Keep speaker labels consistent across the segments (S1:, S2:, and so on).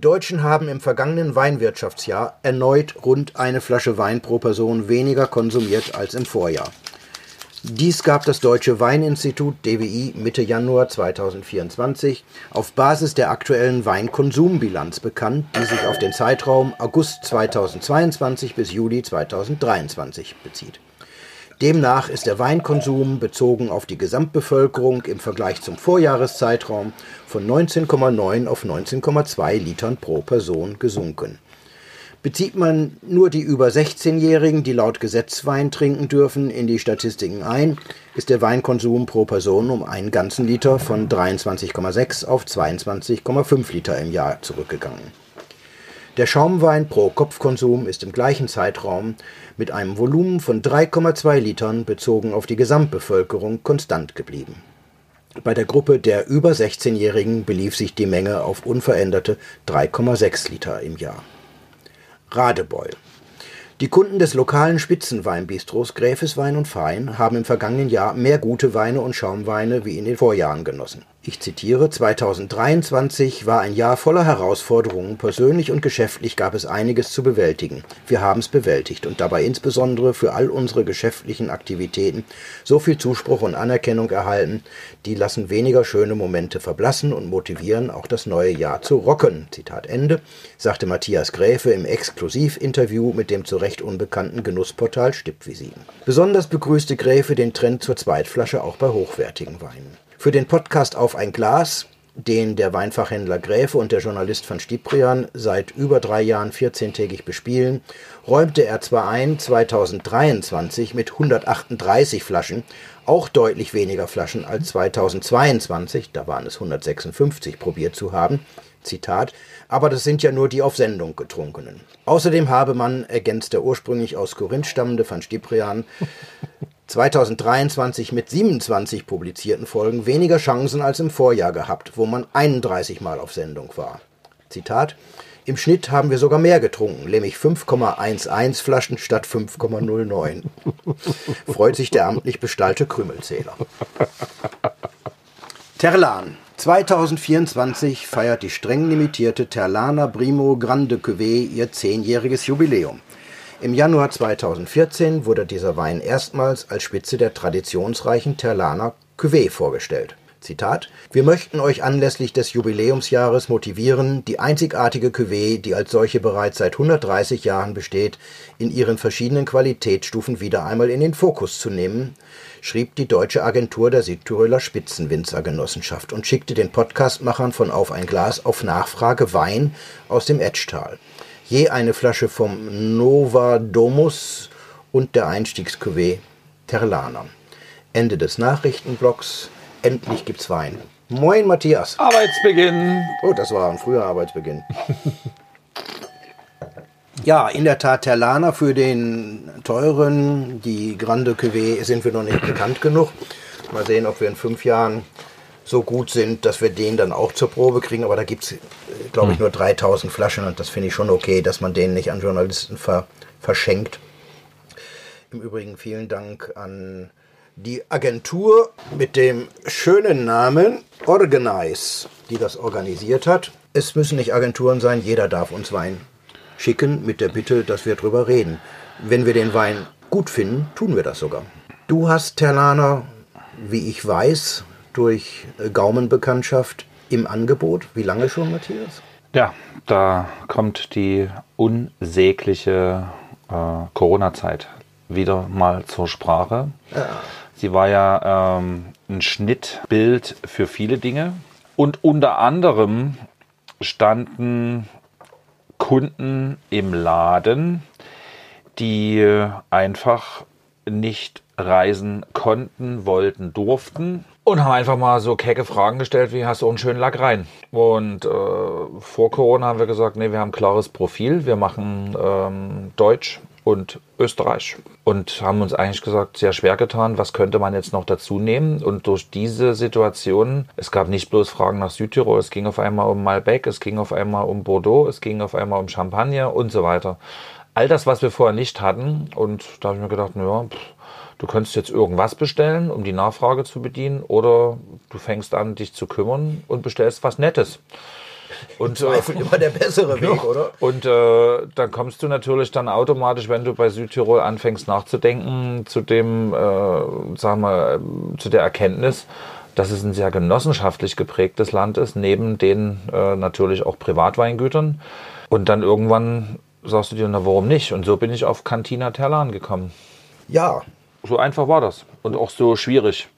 S1: Die Deutschen haben im vergangenen Weinwirtschaftsjahr erneut rund eine Flasche Wein pro Person weniger konsumiert als im Vorjahr. Dies gab das Deutsche Weininstitut DWI Mitte Januar 2024 auf Basis der aktuellen Weinkonsumbilanz bekannt, die sich auf den Zeitraum August 2022 bis Juli 2023 bezieht. Demnach ist der Weinkonsum bezogen auf die Gesamtbevölkerung im Vergleich zum Vorjahreszeitraum von 19,9 auf 19,2 Litern pro Person gesunken. Bezieht man nur die über 16-Jährigen, die laut Gesetz Wein trinken dürfen, in die Statistiken ein, ist der Weinkonsum pro Person um einen ganzen Liter von 23,6 auf 22,5 Liter im Jahr zurückgegangen. Der Schaumwein pro Kopfkonsum ist im gleichen Zeitraum mit einem Volumen von 3,2 Litern bezogen auf die Gesamtbevölkerung konstant geblieben. Bei der Gruppe der über 16-Jährigen belief sich die Menge auf unveränderte 3,6 Liter im Jahr. Radebeul. Die Kunden des lokalen Spitzenweinbistros Gräfes Wein und Fein haben im vergangenen Jahr mehr gute Weine und Schaumweine wie in den Vorjahren genossen. Ich zitiere, 2023 war ein Jahr voller Herausforderungen, persönlich und geschäftlich gab es einiges zu bewältigen. Wir haben es bewältigt und dabei insbesondere für all unsere geschäftlichen Aktivitäten so viel Zuspruch und Anerkennung erhalten, die lassen weniger schöne Momente verblassen und motivieren auch das neue Jahr zu rocken. Zitat Ende, sagte Matthias Gräfe im Exklusivinterview mit dem zu Recht unbekannten Genussportal Stippvisiten. Besonders begrüßte Gräfe den Trend zur Zweitflasche auch bei hochwertigen Weinen. Für den Podcast Auf ein Glas, den der Weinfachhändler Gräfe und der Journalist van Stiprian seit über drei Jahren 14-tägig bespielen, räumte er zwar ein, 2023 mit 138 Flaschen, auch deutlich weniger Flaschen als 2022, da waren es 156, probiert zu haben. Zitat, aber das sind ja nur die auf Sendung getrunkenen. Außerdem habe man, ergänzt der ursprünglich aus Korinth stammende van Stiprian, 2023 mit 27 publizierten Folgen weniger Chancen als im Vorjahr gehabt, wo man 31 Mal auf Sendung war. Zitat im Schnitt haben wir sogar mehr getrunken, nämlich 5,11 Flaschen statt 5,09. Freut sich der amtlich bestallte Krümelzähler. Terlan. 2024 feiert die streng limitierte Terlana Primo Grande Cuvée ihr zehnjähriges Jubiläum. Im Januar 2014 wurde dieser Wein erstmals als Spitze der traditionsreichen Terlaner Cuvée vorgestellt. Zitat: Wir möchten euch anlässlich des Jubiläumsjahres motivieren, die einzigartige Cuvée, die als solche bereits seit 130 Jahren besteht, in ihren verschiedenen Qualitätsstufen wieder einmal in den Fokus zu nehmen, schrieb die deutsche Agentur der Südtiroler Spitzenwinzergenossenschaft und schickte den Podcastmachern von Auf ein Glas auf Nachfrage Wein aus dem Etschtal je eine Flasche vom Nova Domus und der Einstiegscuvée Terlana. Ende des Nachrichtenblocks. Endlich gibt's Wein. Moin, Matthias.
S2: Arbeitsbeginn.
S1: Oh, das war ein früher Arbeitsbeginn. ja, in der Tat, Terlana für den teuren, die Grande Cuvée sind wir noch nicht bekannt genug. Mal sehen, ob wir in fünf Jahren so gut sind, dass wir den dann auch zur Probe kriegen. Aber da gibt es, glaube ich, hm. nur 3000 Flaschen und das finde ich schon okay, dass man den nicht an Journalisten ver verschenkt. Im Übrigen vielen Dank an die Agentur mit dem schönen Namen Organize, die das organisiert hat. Es müssen nicht Agenturen sein, jeder darf uns Wein schicken mit der Bitte, dass wir drüber reden. Wenn wir den Wein gut finden, tun wir das sogar. Du hast Terlaner, wie ich weiß, durch äh, Gaumenbekanntschaft im Angebot. Wie lange schon, Matthias?
S2: Ja, da kommt die unsägliche äh, Corona-Zeit wieder mal zur Sprache. Ja. Sie war ja ähm, ein Schnittbild für viele Dinge. Und unter anderem standen Kunden im Laden, die einfach nicht reisen konnten, wollten, durften und haben einfach mal so kecke Fragen gestellt, wie hast du einen schönen Lack rein? Und äh, vor Corona haben wir gesagt, nee, wir haben ein klares Profil, wir machen ähm, Deutsch und Österreich. Und haben uns eigentlich gesagt, sehr schwer getan, was könnte man jetzt noch dazu nehmen? Und durch diese Situation, es gab nicht bloß Fragen nach Südtirol, es ging auf einmal um Malbec, es ging auf einmal um Bordeaux, es ging auf einmal um Champagner und so weiter. All das, was wir vorher nicht hatten. Und da habe ich mir gedacht, naja, du könntest jetzt irgendwas bestellen, um die Nachfrage zu bedienen, oder du fängst an, dich zu kümmern und bestellst was Nettes.
S1: Und, Zweifel äh, immer der bessere Weg, oder?
S2: Und äh, dann kommst du natürlich dann automatisch, wenn du bei Südtirol anfängst nachzudenken, zu dem, äh, sagen wir, zu der Erkenntnis, dass es ein sehr genossenschaftlich geprägtes Land ist, neben den äh, natürlich auch Privatweingütern. Und dann irgendwann sagst du dir, na warum nicht? Und so bin ich auf Cantina Terlan gekommen.
S1: Ja.
S2: So einfach war das. Und auch so schwierig.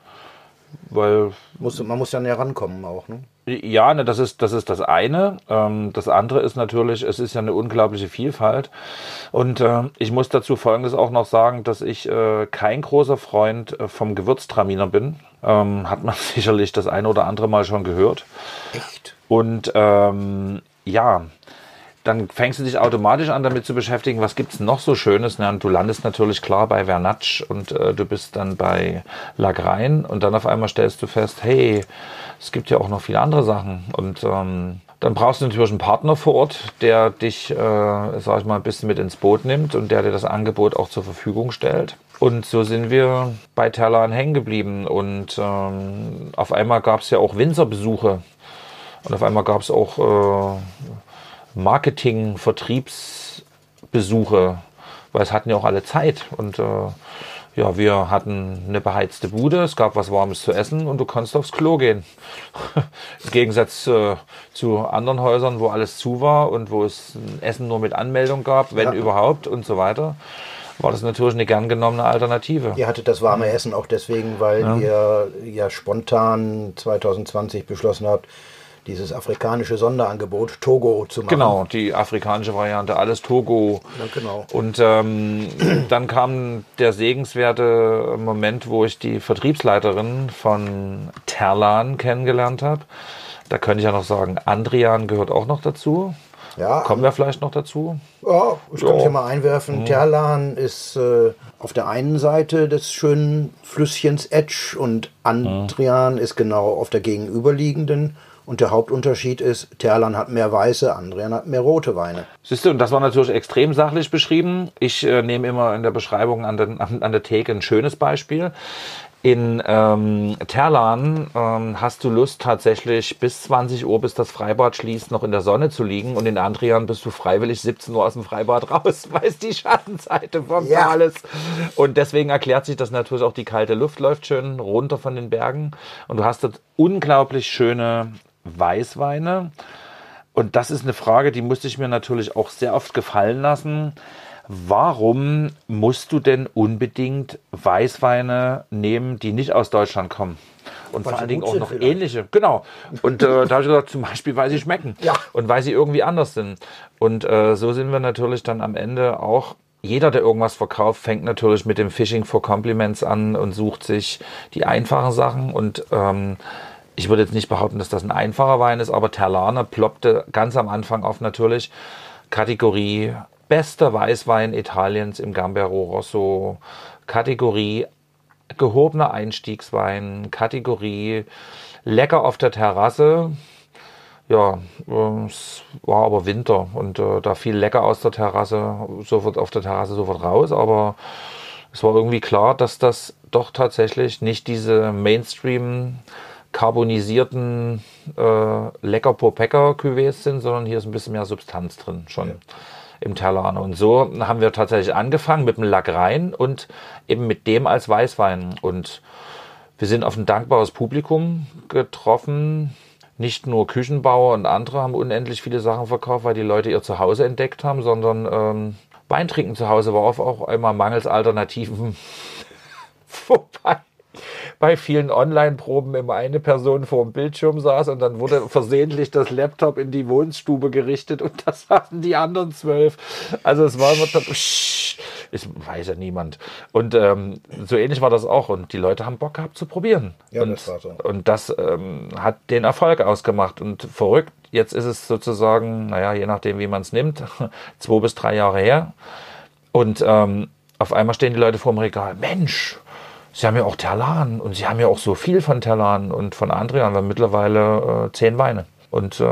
S2: Weil.
S1: Muss, man muss ja näher rankommen auch, ne?
S2: Ja, ne, das ist, das ist das eine. Ähm, das andere ist natürlich, es ist ja eine unglaubliche Vielfalt. Und äh, ich muss dazu Folgendes auch noch sagen, dass ich äh, kein großer Freund äh, vom Gewürztraminer bin. Ähm, hat man sicherlich das eine oder andere Mal schon gehört.
S1: Echt?
S2: Und ähm, ja, dann fängst du dich automatisch an, damit zu beschäftigen, was gibt es noch so Schönes. Ne? Und du landest natürlich klar bei Vernatsch und äh, du bist dann bei Lagrein und dann auf einmal stellst du fest, hey, es gibt ja auch noch viele andere Sachen. Und ähm, dann brauchst du natürlich einen Partner vor Ort, der dich, äh, sag ich mal, ein bisschen mit ins Boot nimmt und der dir das Angebot auch zur Verfügung stellt. Und so sind wir bei Terlan hängen geblieben. Und ähm, auf einmal gab es ja auch Winzerbesuche. Und auf einmal gab es auch äh, Marketing, Vertriebsbesuche, weil es hatten ja auch alle Zeit und äh, ja, wir hatten eine beheizte Bude, es gab was Warmes zu essen und du konntest aufs Klo gehen. Im Gegensatz äh, zu anderen Häusern, wo alles zu war und wo es Essen nur mit Anmeldung gab, wenn ja. überhaupt und so weiter, war das natürlich eine gern genommene Alternative.
S1: Ihr hattet das warme Essen auch deswegen, weil ja. ihr ja spontan 2020 beschlossen habt, dieses afrikanische Sonderangebot Togo zu machen.
S2: Genau, die afrikanische Variante, alles Togo.
S1: Ja, genau.
S2: Und ähm, dann kam der segenswerte Moment, wo ich die Vertriebsleiterin von Terlan kennengelernt habe. Da könnte ich ja noch sagen, Andrian gehört auch noch dazu. Ja. Kommen wir vielleicht noch dazu?
S1: Ja, ich kann es ja mal einwerfen. Mhm. Terlan ist äh, auf der einen Seite des schönen Flüsschens Edge und Andrian mhm. ist genau auf der gegenüberliegenden. Und der Hauptunterschied ist, Terlan hat mehr weiße, Andrian hat mehr rote Weine.
S2: Siehst du, und das war natürlich extrem sachlich beschrieben. Ich äh, nehme immer in der Beschreibung an, den, an, an der Theke ein schönes Beispiel. In ähm, Terlan ähm, hast du Lust tatsächlich bis 20 Uhr, bis das Freibad schließt, noch in der Sonne zu liegen und in Andrian bist du freiwillig 17 Uhr aus dem Freibad raus, weil es die Schattenseite vom ja. Ist. Und deswegen erklärt sich das natürlich auch, die kalte Luft läuft schön runter von den Bergen und du hast dort unglaublich schöne Weißweine. Und das ist eine Frage, die musste ich mir natürlich auch sehr oft gefallen lassen. Warum musst du denn unbedingt Weißweine nehmen, die nicht aus Deutschland kommen? Und weil vor allen Dingen auch noch vielleicht. ähnliche. Genau. Und äh, da habe ich gesagt, zum Beispiel, weil sie schmecken.
S1: Ja.
S2: Und weil sie irgendwie anders sind. Und äh, so sind wir natürlich dann am Ende auch jeder, der irgendwas verkauft, fängt natürlich mit dem Fishing for Compliments an und sucht sich die einfachen Sachen. Und ähm, ich würde jetzt nicht behaupten, dass das ein einfacher Wein ist, aber Terlane ploppte ganz am Anfang auf natürlich Kategorie bester Weißwein Italiens im Gambero Rosso, Kategorie gehobener Einstiegswein, Kategorie lecker auf der Terrasse. Ja, es war aber Winter und äh, da fiel lecker aus der Terrasse, sofort auf der Terrasse sofort raus, aber es war irgendwie klar, dass das doch tatsächlich nicht diese Mainstream carbonisierten äh, lecker Popeka Cuvées sind, sondern hier ist ein bisschen mehr Substanz drin schon ja. im Terlane. Und so haben wir tatsächlich angefangen mit dem Lagrein und eben mit dem als Weißwein. Und wir sind auf ein dankbares Publikum getroffen. Nicht nur Küchenbauer und andere haben unendlich viele Sachen verkauft, weil die Leute ihr Zuhause entdeckt haben, sondern ähm, Weintrinken zu Hause war auf einmal mangels Alternativen vorbei bei vielen Online-Proben immer eine Person vor dem Bildschirm saß und dann wurde versehentlich das Laptop in die Wohnstube gerichtet und das hatten die anderen zwölf. Also es war immer ich weiß ja niemand. Und ähm, so ähnlich war das auch. Und die Leute haben Bock gehabt zu probieren.
S1: Ja,
S2: und,
S1: das war so.
S2: Und das ähm, hat den Erfolg ausgemacht. Und verrückt, jetzt ist es sozusagen, naja, je nachdem, wie man es nimmt, zwei bis drei Jahre her. Und ähm, auf einmal stehen die Leute vor dem Regal. Mensch, Sie haben ja auch Terlan und Sie haben ja auch so viel von Terlan und von. Wir haben mittlerweile äh, zehn Weine. Und äh,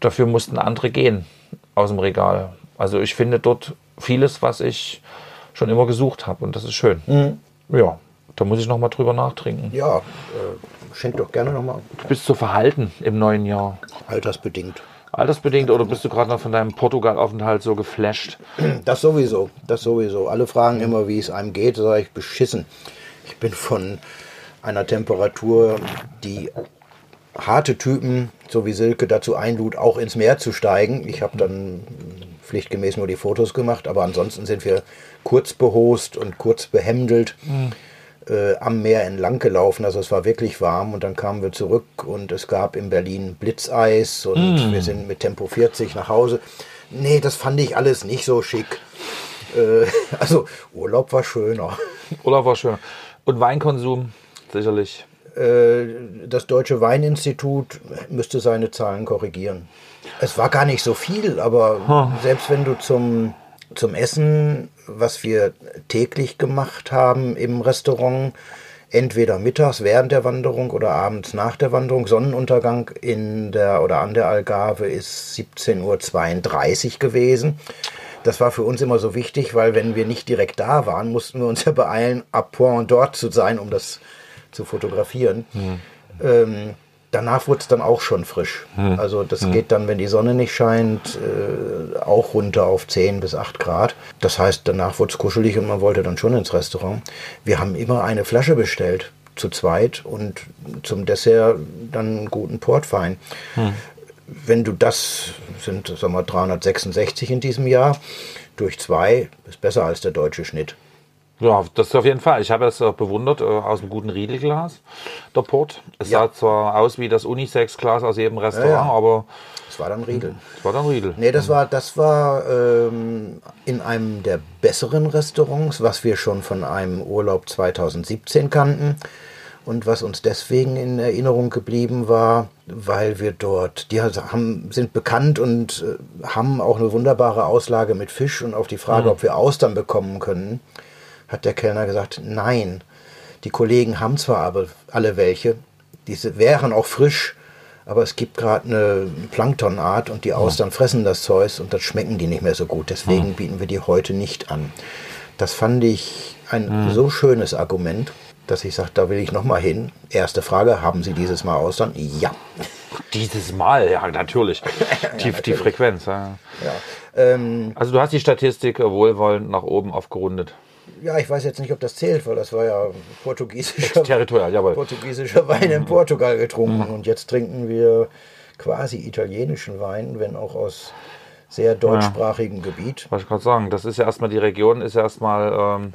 S2: dafür mussten andere gehen aus dem Regal. Also ich finde dort vieles, was ich schon immer gesucht habe und das ist schön. Mhm. Ja, da muss ich noch mal drüber nachtrinken.
S1: Ja, äh, schenk doch gerne noch mal.
S2: Du bist so verhalten im neuen Jahr.
S1: Altersbedingt.
S2: Altersbedingt oder bist du gerade noch von deinem Portugal-Aufenthalt so geflasht?
S1: Das sowieso, das sowieso. Alle fragen immer, wie es einem geht. Sage ich, beschissen. Ich bin von einer Temperatur, die harte Typen, so wie Silke, dazu einlud, auch ins Meer zu steigen. Ich habe dann pflichtgemäß nur die Fotos gemacht, aber ansonsten sind wir kurz behost und kurz behemdelt. Mhm äh, am Meer entlang gelaufen. Also es war wirklich warm und dann kamen wir zurück und es gab in Berlin Blitzeis und mm. wir sind mit Tempo 40 nach Hause. Nee, das fand ich alles nicht so schick. Äh, also Urlaub war schöner.
S2: Urlaub war schöner. Und Weinkonsum sicherlich.
S1: Äh, das Deutsche Weininstitut müsste seine Zahlen korrigieren. Es war gar nicht so viel, aber huh. selbst wenn du zum, zum Essen was wir täglich gemacht haben im Restaurant, entweder mittags während der Wanderung oder abends nach der Wanderung. Sonnenuntergang in der oder an der Algarve ist 17.32 Uhr gewesen. Das war für uns immer so wichtig, weil wenn wir nicht direkt da waren, mussten wir uns ja beeilen, ab Point dort zu sein, um das zu fotografieren. Mhm. Ähm, danach wurde es dann auch schon frisch. Hm. Also das hm. geht dann, wenn die Sonne nicht scheint, äh, auch runter auf 10 bis 8 Grad. Das heißt, danach wurde es kuschelig und man wollte dann schon ins Restaurant. Wir haben immer eine Flasche bestellt, zu zweit und zum Dessert dann einen guten Portwein. Hm. Wenn du das, sind sagen wir 366 in diesem Jahr, durch zwei, ist besser als der deutsche Schnitt.
S2: Ja, das auf jeden Fall. Ich habe es bewundert äh, aus einem guten Riedelglas, der Port. Es ja. sah zwar aus wie das Unisex-Glas aus jedem Restaurant, ja, ja. aber.
S1: Es war dann Riedel.
S2: Es war dann Riedel.
S1: Nee, das war, das war ähm, in einem der besseren Restaurants, was wir schon von einem Urlaub 2017 kannten. Und was uns deswegen in Erinnerung geblieben war, weil wir dort, die haben, sind bekannt und äh, haben auch eine wunderbare Auslage mit Fisch. Und auf die Frage, mhm. ob wir Austern bekommen können, hat der Kellner gesagt, nein, die Kollegen haben zwar aber alle welche, diese wären auch frisch, aber es gibt gerade eine Planktonart und die Austern fressen das Zeug und das schmecken die nicht mehr so gut. Deswegen bieten wir die heute nicht an. Das fand ich ein mhm. so schönes Argument, dass ich sage, da will ich nochmal hin. Erste Frage, haben Sie dieses Mal Austern? Ja.
S2: Dieses Mal, ja, natürlich. Die, ja, die Frequenz. Ja. ja ähm, also du hast die Statistik wohlwollend nach oben aufgerundet
S1: ja, ich weiß jetzt nicht, ob das zählt, weil das war ja portugiesischer, portugiesischer Wein in Portugal getrunken. Mhm. Und jetzt trinken wir quasi italienischen Wein, wenn auch aus sehr deutschsprachigen ja. Gebiet.
S2: Was ich gerade sagen, das ist ja erstmal, die Region ist ja erstmal, ähm,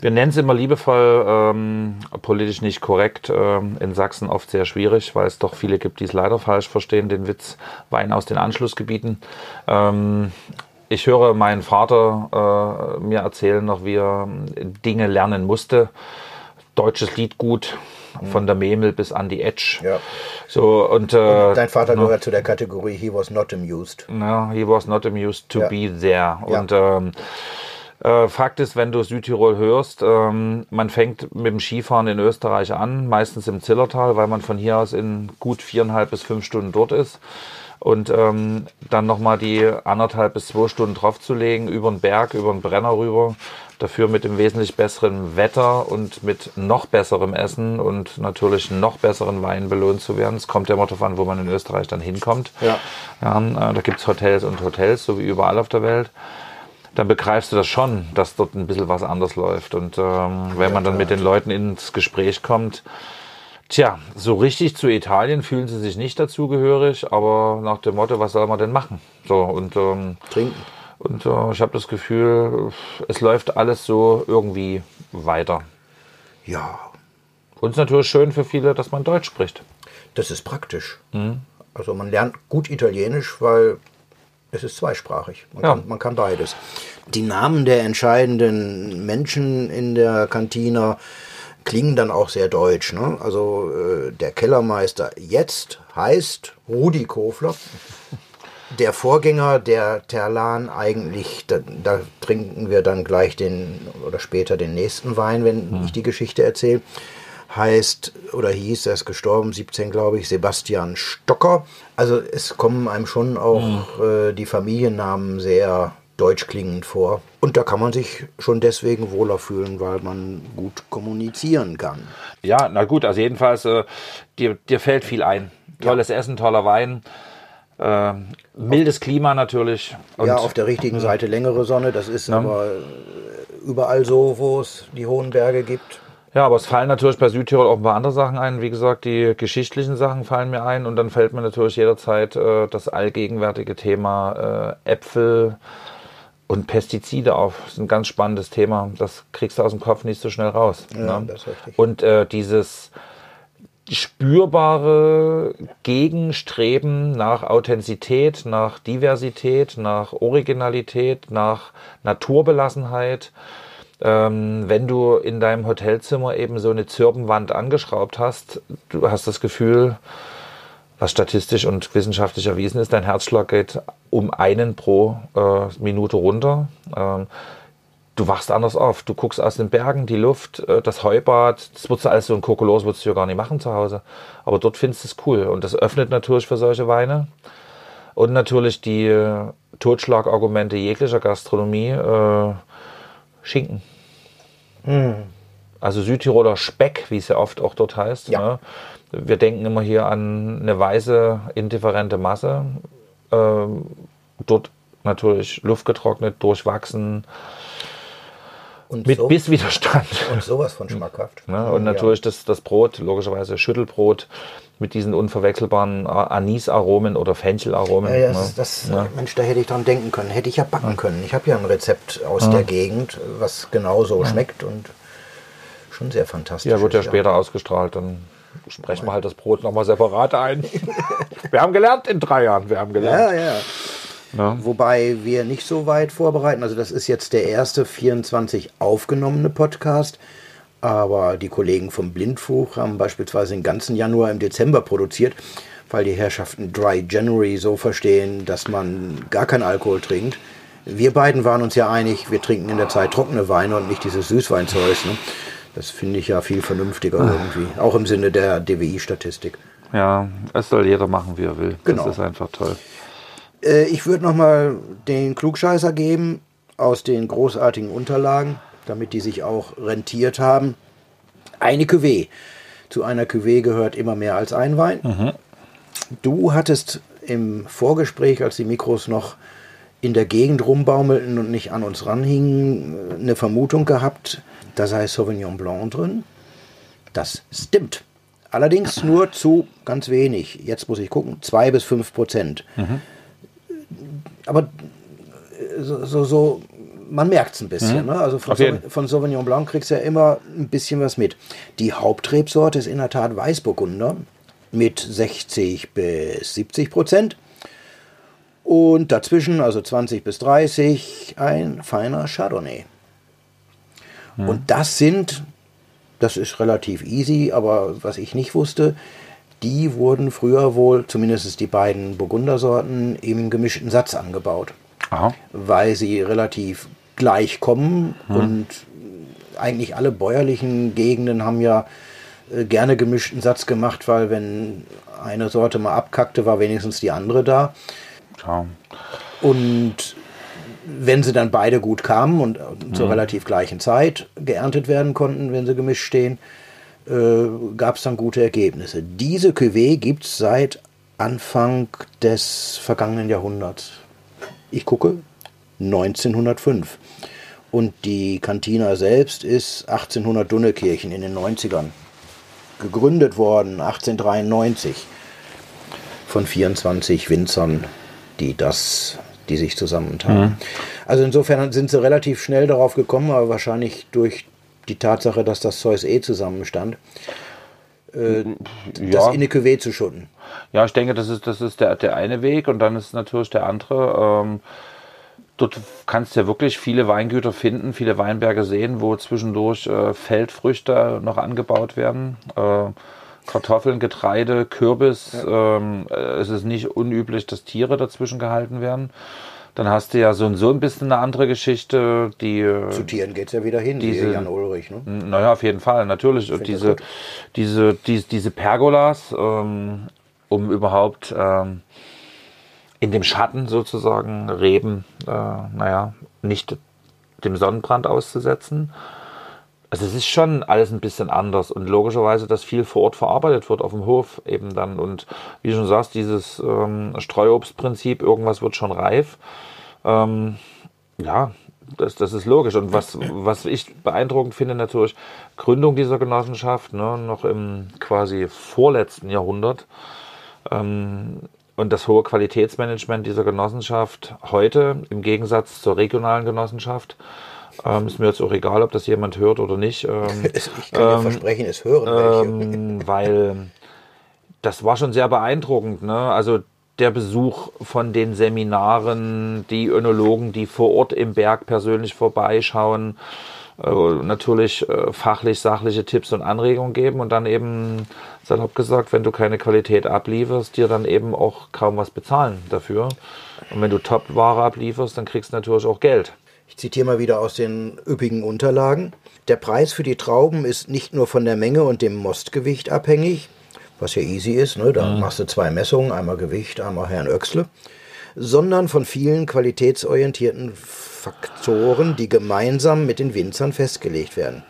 S2: wir nennen es immer liebevoll, ähm, politisch nicht korrekt, ähm, in Sachsen oft sehr schwierig, weil es doch viele gibt, die es leider falsch verstehen, den Witz Wein aus den Anschlussgebieten. Ähm, ich höre meinen Vater äh, mir erzählen noch, wie er Dinge lernen musste. Deutsches Lied gut, von der Memel bis an die Edge.
S1: Ja.
S2: So, und, äh,
S1: und dein Vater no, gehört zu der Kategorie He was not amused.
S2: No, he was not amused to ja. be there. Und ähm, äh, Fakt ist, wenn du Südtirol hörst, ähm, man fängt mit dem Skifahren in Österreich an, meistens im Zillertal, weil man von hier aus in gut viereinhalb bis fünf Stunden dort ist und ähm, dann nochmal die anderthalb bis zwei Stunden draufzulegen, über den Berg, über den Brenner rüber, dafür mit dem wesentlich besseren Wetter und mit noch besserem Essen und natürlich noch besseren Wein belohnt zu werden. Es kommt ja immer darauf an, wo man in Österreich dann hinkommt. Ja. ja äh, da gibt's Hotels und Hotels, so wie überall auf der Welt dann begreifst du das schon, dass dort ein bisschen was anders läuft. Und ähm, wenn man dann mit den Leuten ins Gespräch kommt, Tja, so richtig zu Italien fühlen sie sich nicht dazugehörig, aber nach dem Motto, was soll man denn machen? So und ähm,
S1: trinken.
S2: Und äh, ich habe das Gefühl, es läuft alles so irgendwie weiter.
S1: Ja.
S2: Und es ist natürlich schön für viele, dass man Deutsch spricht.
S1: Das ist praktisch. Mhm. Also man lernt gut Italienisch, weil es ist zweisprachig. Man, ja. kann, man kann beides. Die Namen der entscheidenden Menschen in der Kantina klingen dann auch sehr deutsch. Ne? Also äh, der Kellermeister jetzt heißt Rudi Kofler. Der Vorgänger der Terlan eigentlich, da, da, trinken wir dann gleich den oder später den nächsten Wein, wenn hm. ich die Geschichte erzähle, heißt oder hieß, er ist gestorben, 17 glaube ich, Sebastian Stocker. Also es kommen einem schon auch hm. äh, die Familiennamen sehr deutsch klingend vor. Und da kann man sich schon deswegen wohler fühlen, weil man gut kommunizieren kann.
S2: Ja, na gut, also jedenfalls, äh, dir, dir fällt viel ein. Tolles ja. Essen, toller Wein. Äh, mildes Klima natürlich.
S1: Und ja, auf der richtigen Seite längere Sonne. Das ist ja. aber überall so, wo es die hohen Berge gibt.
S2: Ja, aber es fallen natürlich bei Südtirol auch ein paar andere Sachen ein. Wie gesagt, die geschichtlichen Sachen fallen mir ein. Und dann fällt mir natürlich jederzeit äh, das allgegenwärtige Thema äh, Äpfel und Pestizide auf. Das ist ein ganz spannendes Thema. Das kriegst du aus dem Kopf nicht so schnell raus. Ja, ne? Und äh, dieses spürbare Gegenstreben nach Authentizität, nach Diversität, nach Originalität, nach Naturbelassenheit. Ähm, wenn du in deinem Hotelzimmer eben so eine Zirbenwand angeschraubt hast, du hast das Gefühl, was statistisch und wissenschaftlich erwiesen ist, dein Herzschlag geht um einen pro äh, Minute runter. Ähm, du wachst anders auf. Du guckst aus den Bergen, die Luft, äh, das Heubad. Das würdest du alles so ein Kokolos würdest du ja gar nicht machen zu Hause. Aber dort findest du es cool. Und das öffnet natürlich für solche Weine. Und natürlich die äh, Totschlagargumente jeglicher Gastronomie. Äh, Schinken. Mm. Also Südtiroler Speck, wie es ja oft auch dort heißt. Ja. Ne? Wir denken immer hier an eine weiße, indifferente Masse. Ähm, dort natürlich luftgetrocknet, durchwachsen und mit so, Bisswiderstand.
S1: Und sowas von schmackhaft.
S2: Ne? Und ja. natürlich das, das Brot, logischerweise Schüttelbrot mit diesen unverwechselbaren Anisaromen oder Fenchelaromen.
S1: Ja, ja, das, ne? das ja. Mensch, da hätte ich dran denken können. Hätte ich ja backen können. Ich habe ja ein Rezept aus der Gegend, was genauso schmeckt und schon sehr fantastisch.
S2: Ja, wird ja später ausgestrahlt. Dann sprechen wir halt das Brot nochmal separat ein. wir haben gelernt in drei Jahren. Wir haben gelernt.
S1: Ja, ja. Ja. Wobei wir nicht so weit vorbereiten. Also das ist jetzt der erste 24 aufgenommene Podcast. Aber die Kollegen vom Blindfuch haben beispielsweise den ganzen Januar im Dezember produziert, weil die Herrschaften Dry January so verstehen, dass man gar keinen Alkohol trinkt. Wir beiden waren uns ja einig, wir trinken in der Zeit trockene Weine und nicht dieses Süßweinzeug. Ne? Das finde ich ja viel vernünftiger ah. irgendwie, auch im Sinne der DWI-Statistik.
S2: Ja, es soll jeder machen, wie er will. Genau. Das ist einfach toll.
S1: Äh, ich würde nochmal den Klugscheißer geben aus den großartigen Unterlagen, damit die sich auch rentiert haben. Eine Cuvée. Zu einer Cuvée gehört immer mehr als ein Wein. Mhm. Du hattest im Vorgespräch, als die Mikros noch in der Gegend rumbaumelten und nicht an uns ranhingen, eine Vermutung gehabt, da sei Sauvignon Blanc drin. Das stimmt. Allerdings nur zu ganz wenig. Jetzt muss ich gucken, zwei bis fünf Prozent. Mhm aber so, so, so man merkt es ein bisschen. Mhm. Ne? Also von, von, Sauvignon Blanc kriegst du ja immer ein bisschen was mit. Die Hauptrebsorte ist in der Tat Weißburgunder mit 60 bis 70 Prozent. Und dazwischen, also 20 bis 30, ein feiner Chardonnay. Mhm. Und das sind, das ist relativ easy, aber was ich nicht wusste, die wurden früher wohl, zumindest die beiden Burgundersorten, im gemischten Satz angebaut. Aha. Weil sie relativ gleich kommen hm. und eigentlich alle bäuerlichen Gegenden haben ja äh, gerne gemischten Satz gemacht, weil wenn eine Sorte mal abkackte, war wenigstens die andere da. Ja. Und wenn sie dann beide gut kamen und zur hm. relativ gleichen Zeit geerntet werden konnten, wenn sie gemischt stehen, äh, gab es dann gute Ergebnisse. Diese Cuvée gibt es seit Anfang des vergangenen Jahrhunderts. Ich gucke, 1905. Und die Kantina selbst ist 1800 Dunnekirchen in den 90ern. Gegründet worden 1893 von 24 Winzern, die das, die sich zusammentaten. Mhm. Also insofern sind sie relativ schnell darauf gekommen, aber wahrscheinlich durch die Tatsache, dass das Zeus eh zusammenstand, äh, ja. das in eine Cuvée zu schutten.
S2: Ja, ich denke, das ist, das ist der, der eine Weg und dann ist natürlich der andere. Ähm, dort kannst du ja wirklich viele Weingüter finden, viele Weinberge sehen, wo zwischendurch äh, Feldfrüchte noch angebaut werden. Äh, Kartoffeln, Getreide, Kürbis. Ja. Ähm, äh, es ist nicht unüblich, dass Tiere dazwischen gehalten werden. Dann hast du ja so und so ein bisschen eine andere Geschichte. Die,
S1: äh, Zu Tieren geht es ja wieder hin,
S2: diese, Jan Ulrich. Ne? Naja, auf jeden Fall, natürlich. Und diese, diese, diese, diese Pergolas, ähm, um überhaupt ähm, in dem Schatten sozusagen Reben, äh, naja, nicht dem Sonnenbrand auszusetzen. Also es ist schon alles ein bisschen anders und logischerweise, dass viel vor Ort verarbeitet wird auf dem Hof eben dann. Und wie du schon sagst, dieses ähm, Streuobstprinzip, irgendwas wird schon reif. Ähm, ja, das, das ist logisch. Und was, was ich beeindruckend finde, natürlich, Gründung dieser Genossenschaft, ne, noch im quasi vorletzten Jahrhundert. Ähm, und das hohe Qualitätsmanagement dieser Genossenschaft heute im Gegensatz zur regionalen Genossenschaft ähm, ist mir jetzt auch egal, ob das jemand hört oder nicht. Ähm,
S1: ich kann dir ähm, versprechen, es hören
S2: ähm, weil das war schon sehr beeindruckend. Ne? Also der Besuch von den Seminaren, die Önologen, die vor Ort im Berg persönlich vorbeischauen, äh, natürlich äh, fachlich sachliche Tipps und Anregungen geben und dann eben, salopp gesagt, wenn du keine Qualität ablieferst, dir dann eben auch kaum was bezahlen dafür. Und wenn du Top-Ware ablieferst, dann kriegst du natürlich auch Geld.
S1: Ich zitiere mal wieder aus den üppigen Unterlagen. Der Preis für die Trauben ist nicht nur von der Menge und dem Mostgewicht abhängig, was ja easy ist, ne? da mhm. machst du zwei Messungen, einmal Gewicht, einmal Herrn Öxle, sondern von vielen qualitätsorientierten Faktoren, die gemeinsam mit den Winzern festgelegt werden.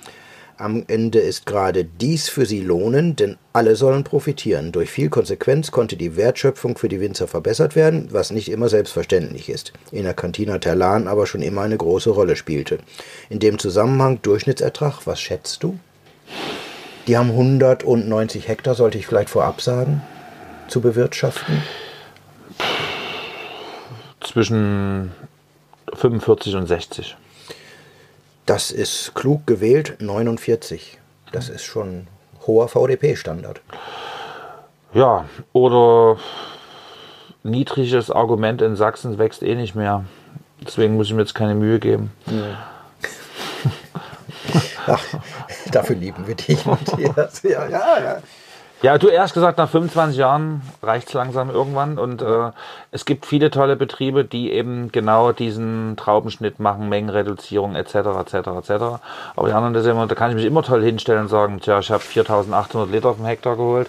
S1: Am Ende ist gerade dies für sie lohnend, denn alle sollen profitieren. Durch viel Konsequenz konnte die Wertschöpfung für die Winzer verbessert werden, was nicht immer selbstverständlich ist, in der Cantina Terlan aber schon immer eine große Rolle spielte. In dem Zusammenhang Durchschnittsertrag, was schätzt du? Die haben 190 Hektar, sollte ich vielleicht vorab sagen, zu bewirtschaften?
S2: Zwischen 45 und 60.
S1: Das ist klug gewählt, 49. Das ist schon hoher VDP-Standard.
S2: Ja, oder niedriges Argument in Sachsen wächst eh nicht mehr. Deswegen muss ich mir jetzt keine Mühe geben.
S1: Ach, dafür lieben wir dich, Matthias. Ja,
S2: ja, ja. Ja, du erst gesagt, nach 25 Jahren reicht es langsam irgendwann und äh, es gibt viele tolle Betriebe, die eben genau diesen Traubenschnitt machen, Mengenreduzierung etc. etc. etc. Aber die anderen, das immer, da kann ich mich immer toll hinstellen und sagen, tja, ich habe 4.800 Liter auf dem Hektar geholt.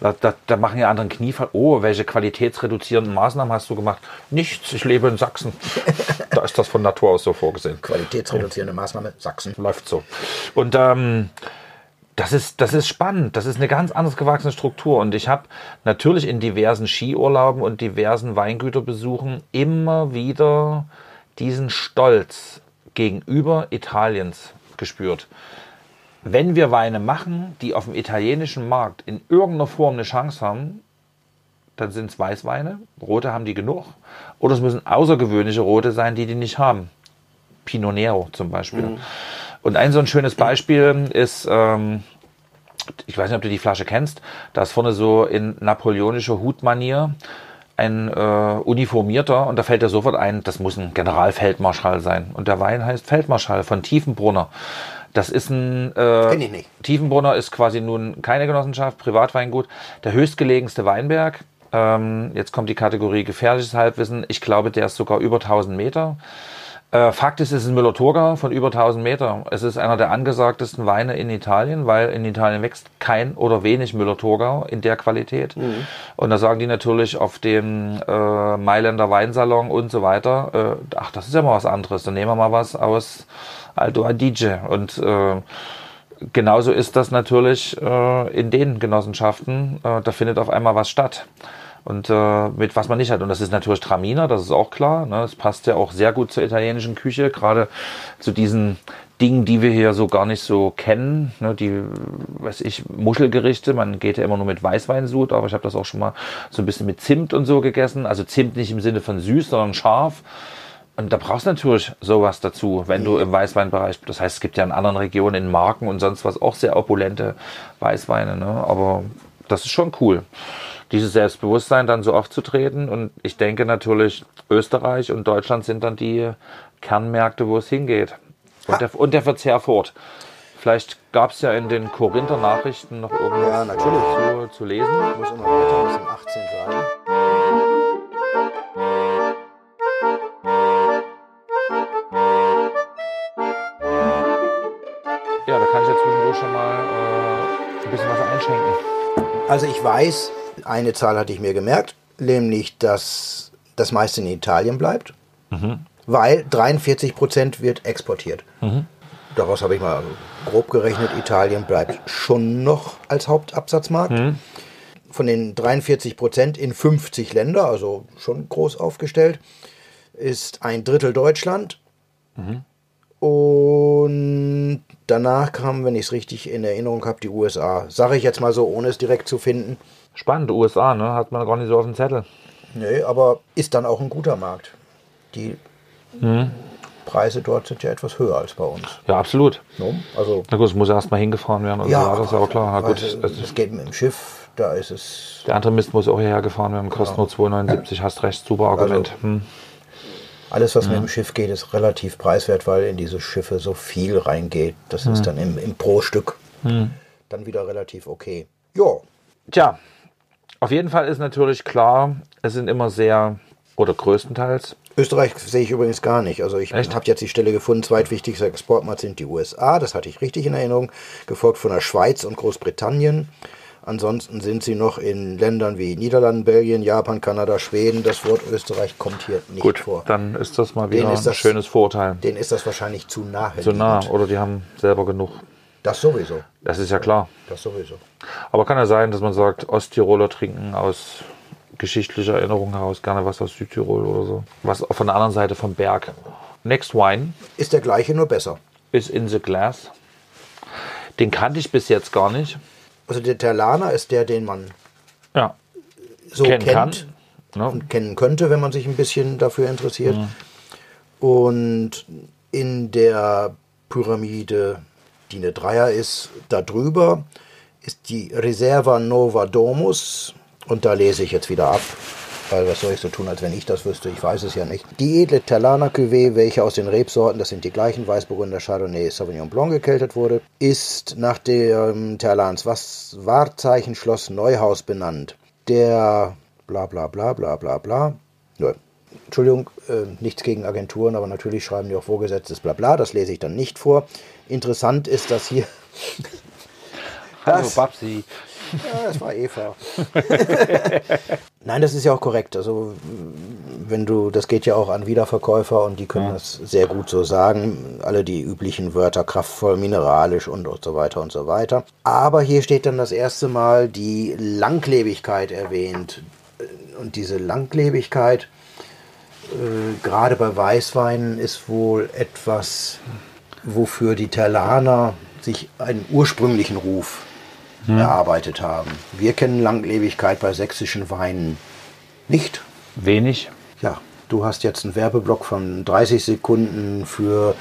S2: Da, da, da, machen ja anderen Kniefall. Oh, welche qualitätsreduzierenden Maßnahmen hast du gemacht? Nichts, ich lebe in Sachsen. da ist das von Natur aus so vorgesehen.
S1: Qualitätsreduzierende Maßnahme, Sachsen.
S2: Läuft so. Und ähm, das ist, das ist spannend. Das ist eine ganz anders gewachsene Struktur. Und ich habe natürlich in diversen Skiurlauben und diversen Weingüterbesuchen immer wieder diesen Stolz gegenüber Italiens gespürt. Wenn wir Weine machen, die auf dem italienischen Markt in irgendeiner Form eine Chance haben, dann sind es Weißweine. Rote haben die genug. Oder es müssen außergewöhnliche Rote sein, die die nicht haben. Pinot Nero zum Beispiel. Mhm. Und ein so ein schönes Beispiel ist, ähm, ich weiß nicht, ob du die Flasche kennst, da ist vorne so in napoleonischer Hutmanier ein äh, uniformierter und da fällt dir sofort ein, das muss ein Generalfeldmarschall sein. Und der Wein heißt Feldmarschall von Tiefenbrunner. Das ist ein. Äh. Tiefenbrunner ist quasi nun keine Genossenschaft, Privatweingut. Der höchstgelegenste Weinberg. Ähm, jetzt kommt die Kategorie gefährliches Halbwissen. Ich glaube, der ist sogar über 1000 Meter. Äh, Fakt ist, es ist ein Müller-Thurgau von über 1000 Meter. Es ist einer der angesagtesten Weine in Italien, weil in Italien wächst kein oder wenig Müller-Thurgau in der Qualität. Mhm. Und da sagen die natürlich auf dem äh, Mailänder Weinsalon und so weiter, äh, ach, das ist ja mal was anderes. Dann nehmen wir mal was aus Alto Adige. Und äh, genauso ist das natürlich äh, in den Genossenschaften. Äh, da findet auf einmal was statt und äh, mit was man nicht hat. Und das ist natürlich Traminer, das ist auch klar. Ne? Das passt ja auch sehr gut zur italienischen Küche, gerade zu diesen Dingen, die wir hier so gar nicht so kennen. Ne? Die, weiß ich, Muschelgerichte, man geht ja immer nur mit Weißweinsud, aber ich habe das auch schon mal so ein bisschen mit Zimt und so gegessen. Also Zimt nicht im Sinne von süß, sondern scharf. Und da brauchst du natürlich sowas dazu, wenn du im Weißweinbereich, das heißt, es gibt ja in anderen Regionen, in Marken und sonst was auch sehr opulente Weißweine, ne? aber das ist schon cool dieses Selbstbewusstsein dann so aufzutreten. Und ich denke natürlich, Österreich und Deutschland sind dann die Kernmärkte, wo es hingeht. Und der, und der Verzehr fort. Vielleicht gab es ja in den Korinther Nachrichten noch irgendwas
S1: Ja, natürlich.
S2: zu, zu lesen.
S1: Ich muss immer weiter, das sind 18 Seiten.
S2: Ja, da kann ich ja zwischendurch schon mal äh, ein bisschen was einschenken.
S1: Also ich weiß, eine Zahl hatte ich mir gemerkt, nämlich, dass das meiste in Italien bleibt, weil 43 Prozent wird exportiert. Daraus habe ich mal grob gerechnet, Italien bleibt schon noch als Hauptabsatzmarkt. Von den 43 Prozent in 50 Länder, also schon groß aufgestellt, ist ein Drittel Deutschland. Und danach kam, wenn ich es richtig in Erinnerung habe, die USA. Sage ich jetzt mal so, ohne es direkt zu finden.
S2: Spannend, USA, ne? Hat man gar nicht so auf dem Zettel.
S1: Nee, aber ist dann auch ein guter Markt. Die Preise dort sind ja etwas höher als bei uns.
S2: Ja, absolut.
S1: No? Also,
S2: Na gut, es muss erst mal hingefahren werden. Also, ja, das ist aber klar. Na gut,
S1: also,
S2: es-
S1: es geht mit dem Schiff, da ist es.
S2: der andere Mist muss auch hierher gefahren werden. Kostet nur 2,79. Hast recht, super Argument. hm.
S1: Alles, was mit dem Schiff geht, ist relativ preiswert, weil in diese Schiffe so viel reingeht. Das ist dann im, im pro Stück dann wieder relativ okay. Ja,
S2: Tja, auf jeden Fall ist natürlich klar, es sind immer sehr, oder größtenteils,
S1: Österreich sehe ich übrigens gar nicht. Also ich habe jetzt die Stelle gefunden, zweitwichtigster Exportmarkt sind die USA, das hatte ich richtig in Erinnerung, gefolgt von der Schweiz und Großbritannien. Ansonsten sind sie noch in Ländern wie Niederlanden, Belgien, Japan, Kanada, Schweden. Das Wort Österreich kommt hier nicht
S2: gut,
S1: vor.
S2: dann ist das mal wieder
S1: ist
S2: ein
S1: das-
S2: schönes Vorurteil.
S1: Denen ist das wahrscheinlich zu nahe.
S2: So nah, oder die haben selber genug.
S1: Das sowieso.
S2: Das ist ja klar.
S1: Das sowieso.
S2: Aber kann ja sein, dass man sagt, Osttiroler trinken aus geschichtlicher Erinnerung heraus gerne was aus Südtirol oder so. Was von der anderen Seite vom Berg. Next Wine
S1: Ist der gleiche, nur besser.
S2: ist in the glass. Den kannte ich bis jetzt gar nicht.
S1: Also der Terlaner ist der, den man
S2: Ja,
S1: so
S2: kennen
S1: kennt
S2: kann. Ne?
S1: und kennen könnte, wenn man sich ein bisschen dafür interessiert. Und in der Pyramide, die eine Dreier ist, da drüber ist die Reserva Nova Domus. Und da lese ich jetzt wieder ab, weil was soll ich so tun, als wenn ich das wüsste? Ich weiß es ja nicht. Die edle Terlaner Cuvée, welche aus den Rebsorten, das sind die gleichen Weißburgunder Chardonnay Sauvignon Blanc gekeltert wurde, ist nach dem Terlans Was- Wahrzeichen Schloss Neuhaus benannt. Der bla bla bla bla bla bla. Nö. Entschuldigung, äh, nichts gegen Agenturen, aber natürlich schreiben die auch vorgesetztes Blabla, das lese ich dann nicht vor. Interessant ist, dass hier.
S2: Hallo Babsi.
S1: Ja, das war Eva. Nein, das ist ja auch korrekt. Also, wenn du, das geht ja auch an Wiederverkäufer und die können das sehr gut so sagen. Alle die üblichen Wörter, kraftvoll, mineralisch und, und so weiter und so weiter. Aber hier steht dann das erste Mal die Langlebigkeit erwähnt. Und diese Langlebigkeit, äh, gerade bei Weißweinen, ist wohl etwas, wofür die Terlaner sich einen ursprünglichen Ruf erarbeitet haben. Wir kennen Langlebigkeit bei sächsischen Weinen nicht.
S2: Wenig.
S1: Ja, du hast jetzt einen Werbeblock von 30 Sekunden für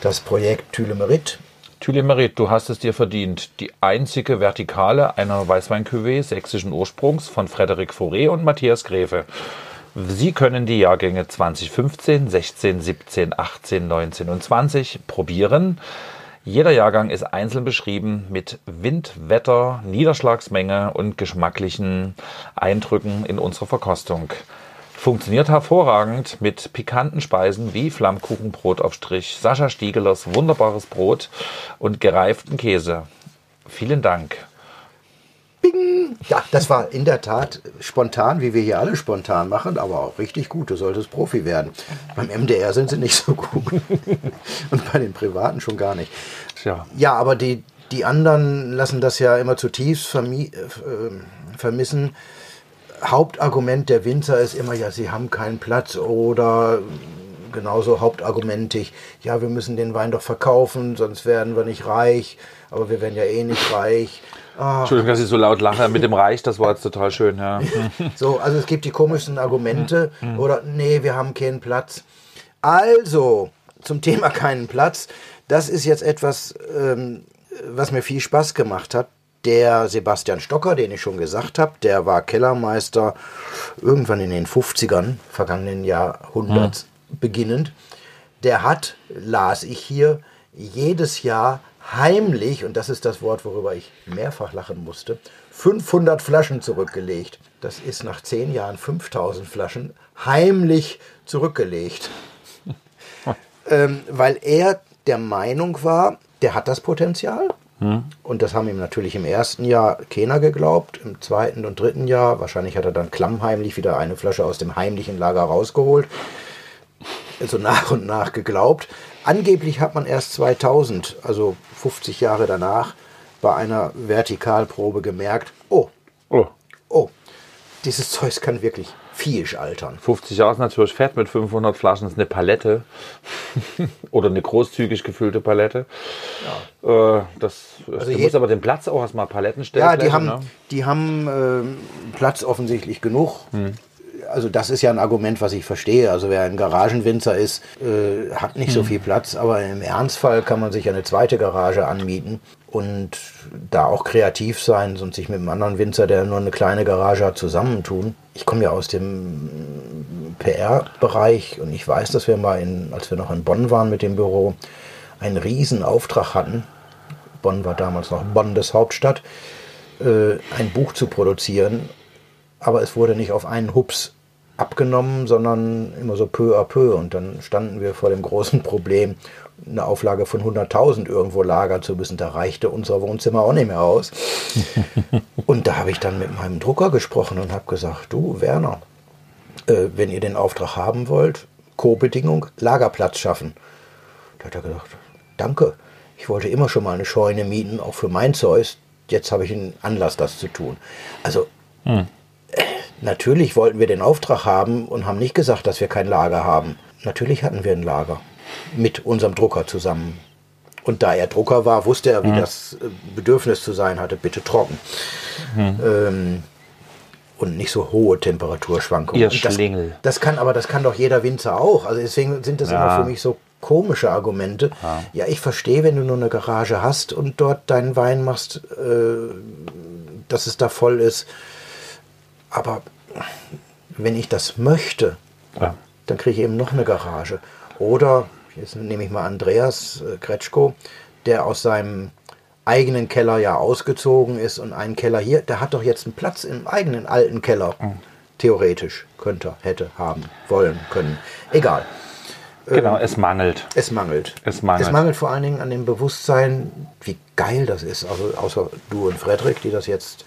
S1: das Projekt Thylemerit.
S2: Thylemerit, du hast es dir verdient. Die einzige Vertikale einer Weißwein-Cuvée sächsischen Ursprungs von Frederik Fauré und Matthias Gräfe. Sie können die Jahrgänge 2015, 16, 17, 18, 19 und 20 probieren. Jeder Jahrgang ist einzeln beschrieben mit Wind, Wetter, Niederschlagsmenge und geschmacklichen Eindrücken in unserer Verkostung. Funktioniert hervorragend mit pikanten Speisen wie Flammkuchenbrot auf Strich, Sascha Stiegelers wunderbares Brot und gereiften Käse. Vielen Dank.
S1: Ja, das war in der Tat spontan, wie wir hier alle spontan machen, aber auch richtig gut. Du solltest Profi werden. Beim MDR sind sie nicht so gut. Und bei den Privaten schon gar nicht.
S2: Tja,
S1: Ja, aber die, die anderen lassen das ja immer zutiefst vermi äh, äh, vermissen. Hauptargument der Winzer ist immer, ja, sie haben keinen Platz oder genauso hauptargumentig, ja, wir müssen den Wein doch verkaufen, sonst werden wir nicht reich, aber wir werden ja eh nicht reich. Ah,
S2: Entschuldigung, dass ich so laut lache. Mit dem Reich, das war jetzt total schön. Ja.
S1: so, also es gibt die komischsten Argumente oder nee, wir haben keinen Platz. Also, zum Thema keinen Platz, das ist jetzt etwas, ähm, was mir viel Spaß gemacht hat. Der Sebastian Stocker, den ich schon gesagt habe, der war Kellermeister irgendwann in den 50ern, vergangenen Jahrhunderts beginnend. Der hat, las ich hier, jedes Jahr heimlich, und das ist das Wort, worüber ich mehrfach lachen musste, 500 Flaschen zurückgelegt. Das ist nach zehn Jahren 5000 Flaschen heimlich zurückgelegt. ähm, weil er der Meinung war, der hat das Potenzial. Hm. Und das haben ihm natürlich im ersten Jahr keiner geglaubt. Im zweiten und dritten Jahr, wahrscheinlich hat er dann klammheimlich wieder eine Flasche aus dem heimlichen Lager rausgeholt. Also nach und nach geglaubt. Angeblich hat man erst 2000, also 50 Jahre danach, bei einer Vertikalprobe gemerkt, oh, oh, oh, dieses Zeug kann wirklich viehisch altern.
S2: 50 Jahre ist natürlich fett mit 500 Flaschen, ist eine Palette oder eine großzügig gefüllte Palette. Ja. Äh, das, also du musst aber den Platz auch erstmal Paletten stellen.
S1: Ja, die haben, ne? die haben äh, Platz offensichtlich genug. Hm. Also das ist ja ein Argument, was ich verstehe. Also wer ein Garagenwinzer ist, äh, hat nicht hm. so viel Platz, aber im Ernstfall kann man sich eine zweite Garage anmieten und da auch kreativ sein und sich mit einem anderen Winzer, der nur eine kleine Garage hat, zusammentun. Ich komme ja aus dem PR-Bereich und ich weiß, dass wir mal, in, als wir noch in Bonn waren mit dem Büro, einen riesen Auftrag hatten. Bonn war damals noch Bundeshauptstadt, äh, ein Buch zu produzieren, aber es wurde nicht auf einen Hups abgenommen, sondern immer so peu à peu. Und dann standen wir vor dem großen Problem, eine Auflage von 100.000 irgendwo lagern zu müssen. Da reichte unser Wohnzimmer auch nicht mehr aus. und da habe ich dann mit meinem Drucker gesprochen und habe gesagt, du Werner, äh, wenn ihr den Auftrag haben wollt, Co-Bedingung, Lagerplatz schaffen. Da hat er gesagt, danke. Ich wollte immer schon mal eine Scheune mieten, auch für mein Zeus. Jetzt habe ich einen Anlass, das zu tun. Also hm. Natürlich wollten wir den Auftrag haben und haben nicht gesagt, dass wir kein Lager haben. Natürlich hatten wir ein Lager mit unserem Drucker zusammen. Und da er Drucker war, wusste er, wie mhm. das äh, Bedürfnis zu sein hatte, bitte trocken. Mhm. Ähm, und nicht so hohe Temperaturschwankungen.
S2: Ihr das,
S1: das, kann, aber das kann doch jeder Winzer auch. Also deswegen sind das ja. immer für mich so komische Argumente. Ja. ja, ich verstehe, wenn du nur eine Garage hast und dort deinen Wein machst, äh, dass es da voll ist. Aber wenn ich das möchte, ja. dann kriege ich eben noch eine Garage. Oder jetzt nehme ich mal Andreas äh, Kretschko, der aus seinem eigenen Keller ja ausgezogen ist und einen Keller hier, der hat doch jetzt einen Platz im eigenen alten Keller. Mhm. Theoretisch könnte, hätte, haben, wollen, können. Egal.
S2: Genau, ähm, es mangelt.
S1: Es mangelt.
S2: Es mangelt.
S1: Es mangelt vor allen Dingen an dem Bewusstsein, wie geil das ist. Also außer du und Frederik, die das jetzt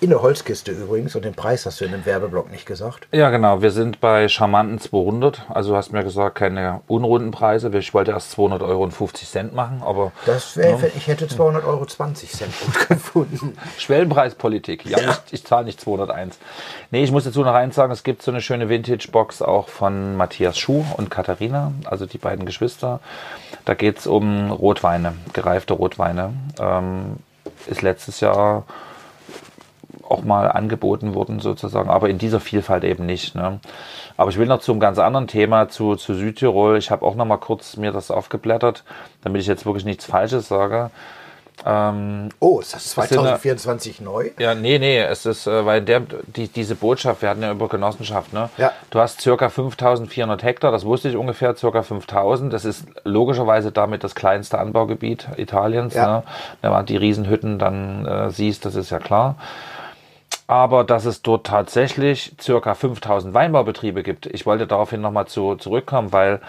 S1: in der Holzkiste übrigens und den Preis hast du in dem Werbeblock nicht gesagt.
S2: Ja, genau. Wir sind bei charmanten 200. Also du hast mir gesagt, keine unrunden Preise. Ich wollte erst 200 Euro und 50 Cent machen, aber...
S1: Das wäre, ja. ich hätte 200 Euro 20 Cent gut gefunden.
S2: Schwellenpreispolitik. Ja, ja. ich, ich zahle nicht 201. Nee, ich muss dazu noch eins sagen, es gibt so eine schöne Vintage-Box auch von Matthias Schuh und Katharina, also die beiden Geschwister. Da geht es um Rotweine, gereifte Rotweine. Ähm, ist letztes Jahr auch mal angeboten wurden sozusagen, aber in dieser Vielfalt eben nicht. Ne? Aber ich will noch zu einem ganz anderen Thema, zu, zu Südtirol. Ich habe auch noch mal kurz mir das aufgeblättert, damit ich jetzt wirklich nichts Falsches sage.
S1: Ähm, oh, ist das 2024 sind, neu?
S2: Ja, nee, nee, es ist, äh, weil der, die, diese Botschaft, wir hatten ja über Genossenschaft, ne? Ja. Du hast circa 5400 Hektar, das wusste ich ungefähr, circa 5000. Das ist logischerweise damit das kleinste Anbaugebiet Italiens. Ja. Ne? Wenn man die Riesenhütten dann äh, siehst, das ist ja klar aber dass es dort tatsächlich circa 5000 Weinbaubetriebe gibt. Ich wollte daraufhin nochmal zu, zurückkommen, weil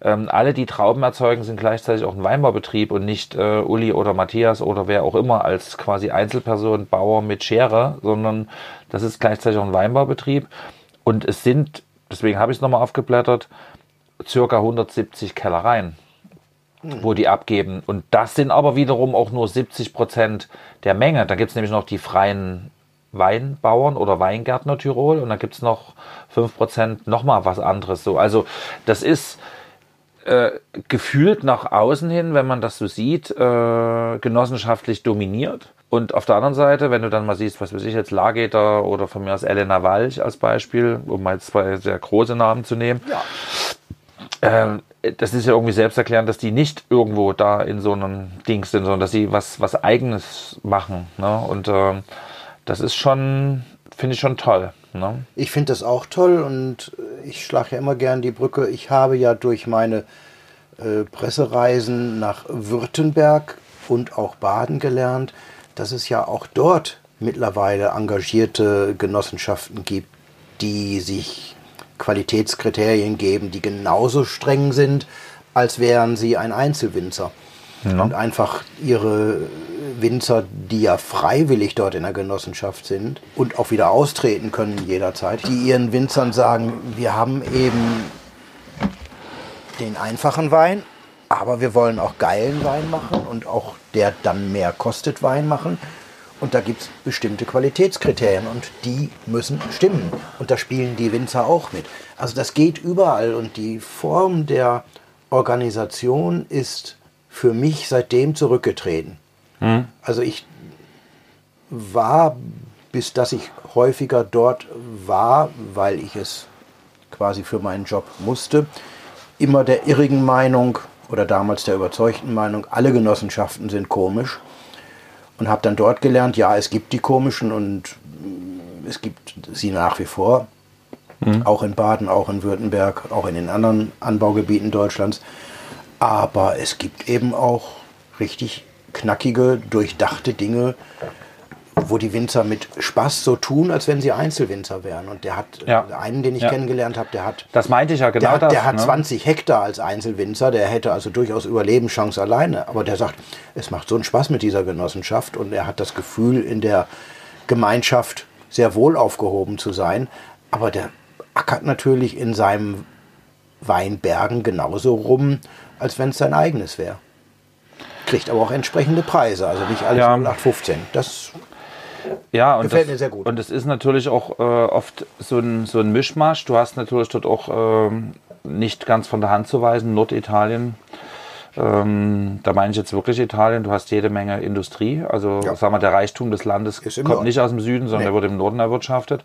S2: ähm, alle, die Trauben erzeugen, sind gleichzeitig auch ein Weinbaubetrieb und nicht äh, Uli oder Matthias oder wer auch immer als quasi Einzelperson, Bauer mit Schere, sondern das ist gleichzeitig auch ein Weinbaubetrieb. Und es sind, deswegen habe ich es nochmal aufgeblättert, circa 170 Kellereien wo die abgeben. Und das sind aber wiederum auch nur 70 Prozent der Menge. Da gibt es nämlich noch die freien Weinbauern oder Weingärtner Tirol und dann gibt es noch 5% nochmal was anderes. So. Also das ist äh, gefühlt nach außen hin, wenn man das so sieht, äh, genossenschaftlich dominiert. Und auf der anderen Seite, wenn du dann mal siehst, was weiß ich jetzt, Lageter oder von mir aus Elena Walch als Beispiel, um mal zwei sehr große Namen zu nehmen, ja. äh, das ist ja irgendwie selbsterklärend, dass die nicht irgendwo da in so einem Ding sind, sondern dass sie was, was Eigenes machen. Ne? Und äh, das ist schon, finde ich schon toll. Ne?
S1: Ich finde das auch toll und ich schlage ja immer gern die Brücke. Ich habe ja durch meine äh, Pressereisen nach Württemberg und auch Baden gelernt, dass es ja auch dort mittlerweile engagierte Genossenschaften gibt, die sich Qualitätskriterien geben, die genauso streng sind, als wären sie ein Einzelwinzer. Ja. Und einfach ihre Winzer, die ja freiwillig dort in der Genossenschaft sind und auch wieder austreten können jederzeit, die ihren Winzern sagen, wir haben eben den einfachen Wein, aber wir wollen auch geilen Wein machen und auch der dann mehr kostet Wein machen. Und da gibt es bestimmte Qualitätskriterien und die müssen stimmen. Und da spielen die Winzer auch mit. Also das geht überall und die Form der Organisation ist für mich seitdem zurückgetreten. Mhm. Also ich war, bis dass ich häufiger dort war, weil ich es quasi für meinen Job musste, immer der irrigen Meinung oder damals der überzeugten Meinung, alle Genossenschaften sind komisch. Und habe dann dort gelernt, ja, es gibt die komischen und es gibt sie nach wie vor. Mhm. Auch in Baden, auch in Württemberg, auch in den anderen Anbaugebieten Deutschlands. Aber es gibt eben auch richtig knackige, durchdachte Dinge, wo die Winzer mit Spaß so tun, als wenn sie Einzelwinzer wären. Und der hat, ja. einen, den ich ja. kennengelernt habe, der hat.
S2: Das meinte ich ja genau
S1: der hat,
S2: das.
S1: Der hat ne? 20 Hektar als Einzelwinzer, der hätte also durchaus Überlebenschance alleine. Aber der sagt, es macht so einen Spaß mit dieser Genossenschaft und er hat das Gefühl, in der Gemeinschaft sehr wohl aufgehoben zu sein. Aber der ackert natürlich in seinem Weinbergen genauso rum, als wenn es sein eigenes wäre. Kriegt aber auch entsprechende Preise, also nicht alles ja. 0815. Das
S2: ja, und Gefällt das, mir sehr gut. Und es ist natürlich auch äh, oft so ein, so ein Mischmasch. Du hast natürlich dort auch äh, nicht ganz von der Hand zu weisen, Norditalien. Ähm, da meine ich jetzt wirklich Italien. Du hast jede Menge Industrie. Also ja. sagen wir, der Reichtum des Landes kommt Norden. nicht aus dem Süden, sondern nee. der wird im Norden erwirtschaftet.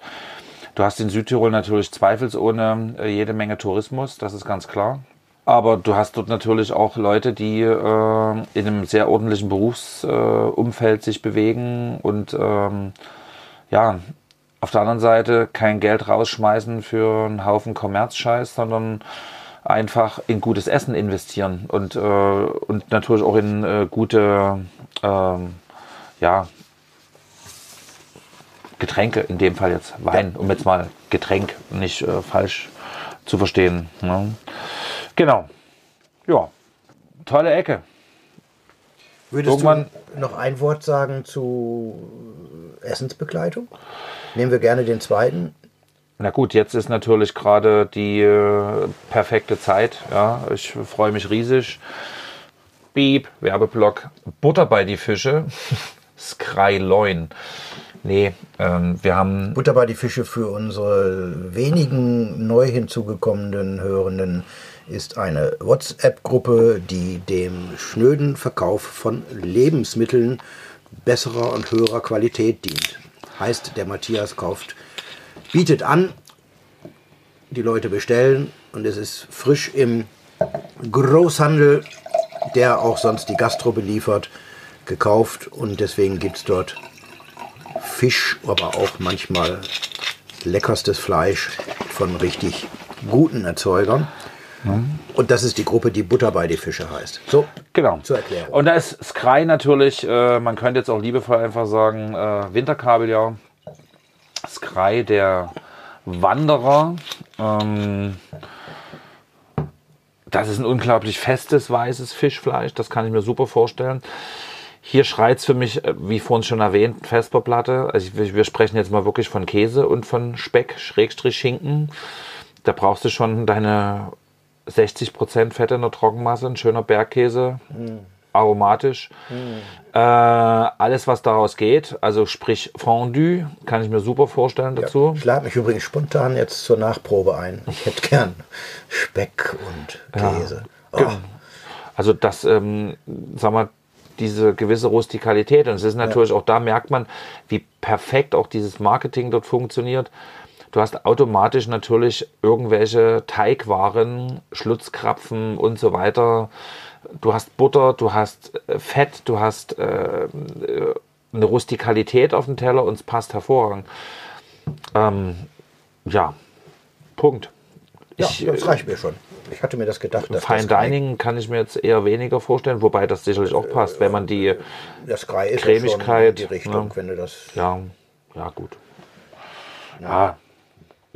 S2: Du hast in Südtirol natürlich zweifelsohne äh, jede Menge Tourismus, das ist ganz klar. Aber du hast dort natürlich auch Leute, die äh, in einem sehr ordentlichen Berufsumfeld äh, sich bewegen und ähm, ja, auf der anderen Seite kein Geld rausschmeißen für einen Haufen Kommerzscheiß, sondern einfach in gutes Essen investieren und, äh, und natürlich auch in äh, gute ähm, ja, Getränke, in dem Fall jetzt Wein, um jetzt mal Getränk nicht äh, falsch zu verstehen. Ne? Genau. Ja, tolle Ecke.
S1: Würdest Irgendwann du noch ein Wort sagen zu Essensbegleitung? Nehmen wir gerne den zweiten.
S2: Na gut, jetzt ist natürlich gerade die äh, perfekte Zeit. Ja, ich freue mich riesig. Beep, Werbeblock. Butter bei die Fische. Skryloin. Nee, ähm, wir haben.
S1: Butter bei die Fische für unsere wenigen neu hinzugekommenen Hörenden ist eine WhatsApp-Gruppe, die dem schnöden Verkauf von Lebensmitteln besserer und höherer Qualität dient. Heißt, der Matthias kauft, bietet an, die Leute bestellen und es ist frisch im Großhandel, der auch sonst die Gastro beliefert, gekauft und deswegen gibt es dort Fisch, aber auch manchmal leckerstes Fleisch von richtig guten Erzeugern. Und das ist die Gruppe, die Butter bei die Fische heißt.
S2: So, genau. zur Erklärung. Und da ist Sky natürlich, äh, man könnte jetzt auch liebevoll einfach sagen, äh, Winterkabeljau. Sky, der Wanderer. Ähm, das ist ein unglaublich festes, weißes Fischfleisch. Das kann ich mir super vorstellen. Hier schreit es für mich, äh, wie vorhin schon erwähnt, Vesperplatte. Also wir sprechen jetzt mal wirklich von Käse und von Speck, Schrägstrich Schinken. Da brauchst du schon deine 60% Fett in der Trockenmasse, ein schöner Bergkäse, mm. aromatisch. Mm. Äh, alles, was daraus geht, also sprich Fondue, kann ich mir super vorstellen dazu.
S1: Ja, ich lade mich übrigens spontan jetzt zur Nachprobe ein. Ich hätte gern Speck und Käse. Ja. Oh.
S2: Also das, ähm, sag mal, diese gewisse Rustikalität. Und es ist natürlich ja. auch da merkt man, wie perfekt auch dieses Marketing dort funktioniert. Du hast automatisch natürlich irgendwelche Teigwaren, Schlutzkrapfen und so weiter. Du hast Butter, du hast äh, Fett, du hast äh, eine Rustikalität auf dem Teller und es passt hervorragend. Ähm, ja, Punkt.
S1: Ja,
S2: Ich,
S1: das reicht mir schon. Ich hatte mir das gedacht, dass
S2: Fine
S1: das
S2: Dining kann ich mir jetzt eher weniger vorstellen, wobei das sicherlich auch passt, wenn man die,
S1: das
S2: Cremigkeit,
S1: ja die Richtung,
S2: ne?
S1: wenn du das...
S2: ja, ja gut. Ja,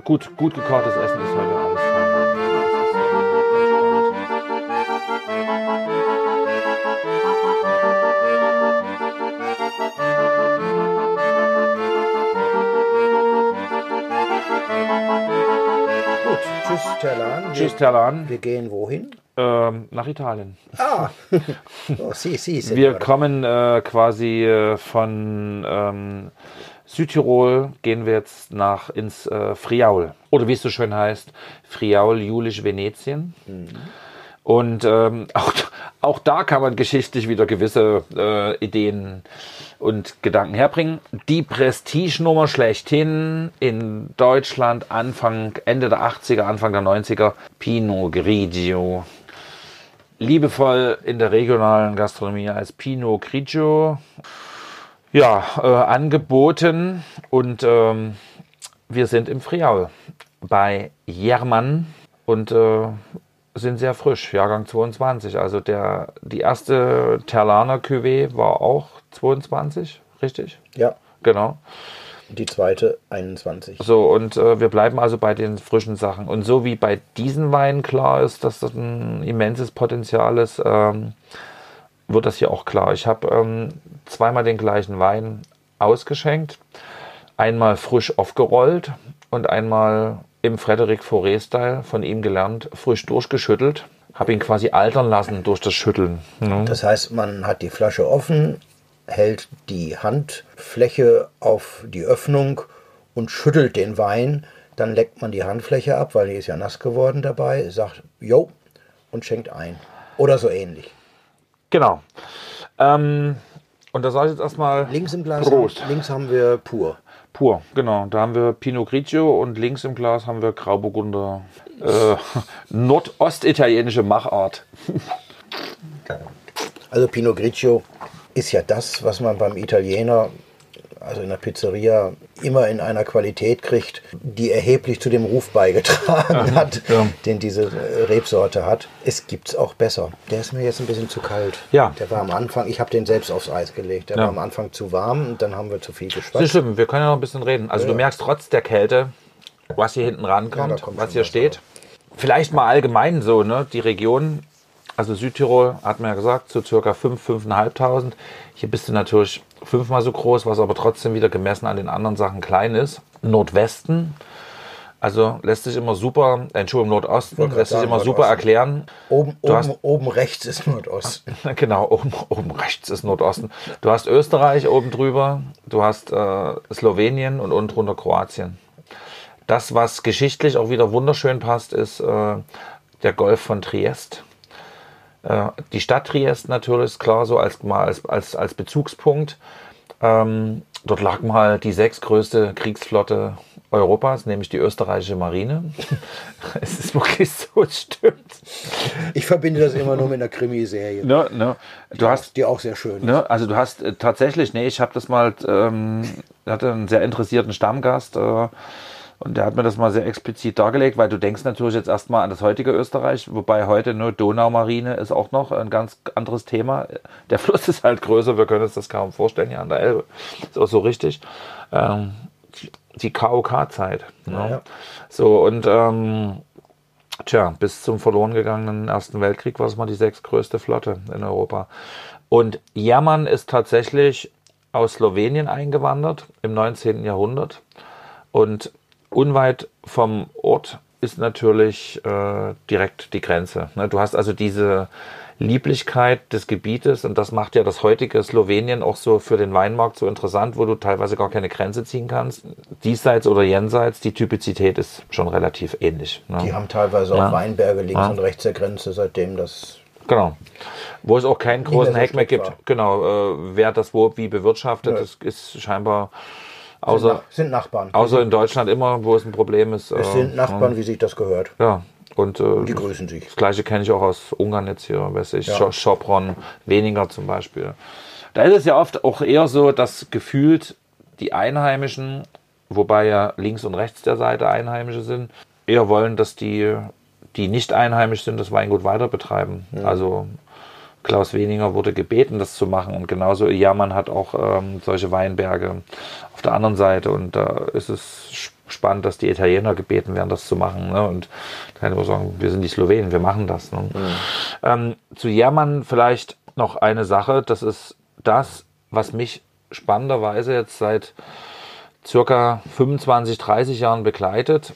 S2: gut, gut gekochtes Essen ist heute alles.
S1: Gut, tschüss Terlan.
S2: Tschüss, Terlan.
S1: Wir gehen wohin?
S2: Ähm, nach Italien.
S1: Ah, oh, si, si,
S2: Wir
S1: Signore.
S2: kommen äh, quasi äh, von ähm, Südtirol, gehen wir jetzt nach ins äh, Friaul. Oder wie es so schön heißt, Friaul, Julisch, Venetien. Und ähm, auch, auch da kann man geschichtlich wieder gewisse äh, Ideen und Gedanken herbringen. Die Prestigenummer schlechthin in Deutschland Anfang, Ende der 80er, Anfang der 90er, Pinot Grigio liebevoll in der regionalen Gastronomie als Pinot Grigio ja, äh, angeboten und ähm, wir sind im Friaul bei Jermann und äh, sind sehr frisch, Jahrgang 22. Also der, die erste Terlaner Cuvée war auch 22, richtig?
S1: Ja,
S2: Genau.
S1: die zweite 21.
S2: So, und äh, wir bleiben also bei den frischen Sachen. Und so wie bei diesen Weinen klar ist, dass das ein immenses Potenzial ist, ähm, wird das hier auch klar. Ich habe ähm, zweimal den gleichen Wein ausgeschenkt. Einmal frisch aufgerollt und einmal im Frederic Fauré-Style von ihm gelernt, frisch durchgeschüttelt. Habe ihn quasi altern lassen durch das Schütteln. ne?
S1: Das heißt, man hat die Flasche offen, hält die Handfläche auf die Öffnung und schüttelt den Wein. Dann leckt man die Handfläche ab, weil die ist ja nass geworden dabei, sagt Jo und schenkt ein. Oder so ähnlich.
S2: Genau. Ähm, und da sage ich jetzt erstmal
S1: Links im Glas,
S2: Prost.
S1: links haben wir pur.
S2: Pur, genau. Da haben wir Pinot Grigio und links im Glas haben wir Grauburgunder. Äh, Nordostitalienische Machart.
S1: Also Pinot Grigio ist ja das, was man beim Italiener, also in der Pizzeria, immer in einer Qualität kriegt, die erheblich zu dem Ruf beigetragen hat,
S2: ja.
S1: den diese Rebsorte hat. Es gibt's auch besser. Der ist mir jetzt ein bisschen zu kalt.
S2: Ja.
S1: Der war am Anfang, ich habe den selbst aufs Eis gelegt. Der
S2: Ja.
S1: war am Anfang zu warm und dann haben wir zu viel
S2: Das ist
S1: geschwatzt.
S2: stimmt, wir können ja noch ein bisschen reden. Also du merkst trotz der Kälte, was hier hinten
S1: Ja,
S2: rankommt, was hier
S1: was,
S2: steht. Vielleicht mal allgemein so, ne? Die Region, also Südtirol, hat man ja gesagt, so circa 5.000, 5.500. Hier bist du natürlich fünfmal so groß, was aber trotzdem wieder gemessen an den anderen Sachen klein ist. Nordwesten, also lässt sich immer super, Entschuldigung, Nordosten, lässt sich immer super erklären.
S1: Oben, oben,
S2: hast-
S1: oben rechts ist Nordosten.
S2: Genau, oben, oben rechts ist Nordosten. Du hast Österreich oben drüber, du hast äh, Slowenien und unten drunter Kroatien. Das, was geschichtlich auch wieder wunderschön passt, ist äh, der Golf von Triest. Äh, die Stadt Triest natürlich ist klar so als, mal als, als, als Bezugspunkt. Ähm, dort lag mal die sechstgrößte Kriegsflotte Europas, nämlich die österreichische Marine. es ist wirklich so, es stimmt.
S1: Ich verbinde das immer nur mit einer Krimiserie.
S2: Ne, ne. Du hast
S1: die auch sehr schön ist.
S2: Ne, also du hast äh, tatsächlich, nee, ich habe das mal, ähm, hatte einen sehr interessierten Stammgast äh, und der hat mir das mal sehr explizit dargelegt, weil du denkst natürlich jetzt erstmal an das heutige Österreich, wobei heute nur Donaumarine ist auch noch ein ganz anderes Thema. Der Fluss ist halt größer, wir können uns das kaum vorstellen, hier an der Elbe. Ist auch so richtig. Ähm, die- KOK-Zeit. Ne?
S1: Ja, ja.
S2: So, und ähm, Tja, bis zum verloren gegangenen Ersten Weltkrieg war es mal die sechstgrößte Flotte in Europa. Und Jerman ist tatsächlich aus Slowenien eingewandert im 19. Jahrhundert. Und unweit vom Ort ist natürlich äh, direkt die Grenze. Ne? Du hast also diese Lieblichkeit des Gebietes und das macht ja das heutige Slowenien auch so für den Weinmarkt so interessant, wo du teilweise gar keine Grenze ziehen kannst. Diesseits oder jenseits, die Typizität ist schon relativ ähnlich. Ne?
S1: Die haben teilweise
S2: Ja.
S1: auch Weinberge links
S2: Ja.
S1: und rechts der Grenze, seitdem das.
S2: Genau. Wo es auch keinen großen Heck mehr gibt.
S1: war.
S2: Genau. Äh, wer das wo wie bewirtschaftet,
S1: Ja.
S2: das ist scheinbar außer,
S1: Nach- sind Nachbarn.
S2: außer in Deutschland immer, wo es ein Problem ist.
S1: es
S2: äh,
S1: sind Nachbarn, wie sich das gehört.
S2: Ja. Und äh,
S1: Die grüßen sich.
S2: das gleiche kenne ich auch aus Ungarn jetzt hier, weiß ich,
S1: Ja.
S2: ja. Sopron, weniger zum Beispiel. Da ist es ja oft auch eher so, dass gefühlt die Einheimischen, wobei ja links und rechts der Seite Einheimische sind, eher wollen, dass die, die nicht einheimisch sind, das Weingut weiter betreiben. Ja. Also Klaus Weniger wurde gebeten, das zu machen. Und genauso Jamann hat auch ähm, solche Weinberge auf der anderen Seite. Und da ist es spannend, dass die Italiener gebeten werden, das zu machen. Ne? Und da kann ich nur sagen, wir sind die Slowenen, wir machen das. Ne? Mhm. Ähm, zu Jamann vielleicht noch eine Sache. Das ist das, was mich spannenderweise jetzt seit circa 25, 30 Jahren begleitet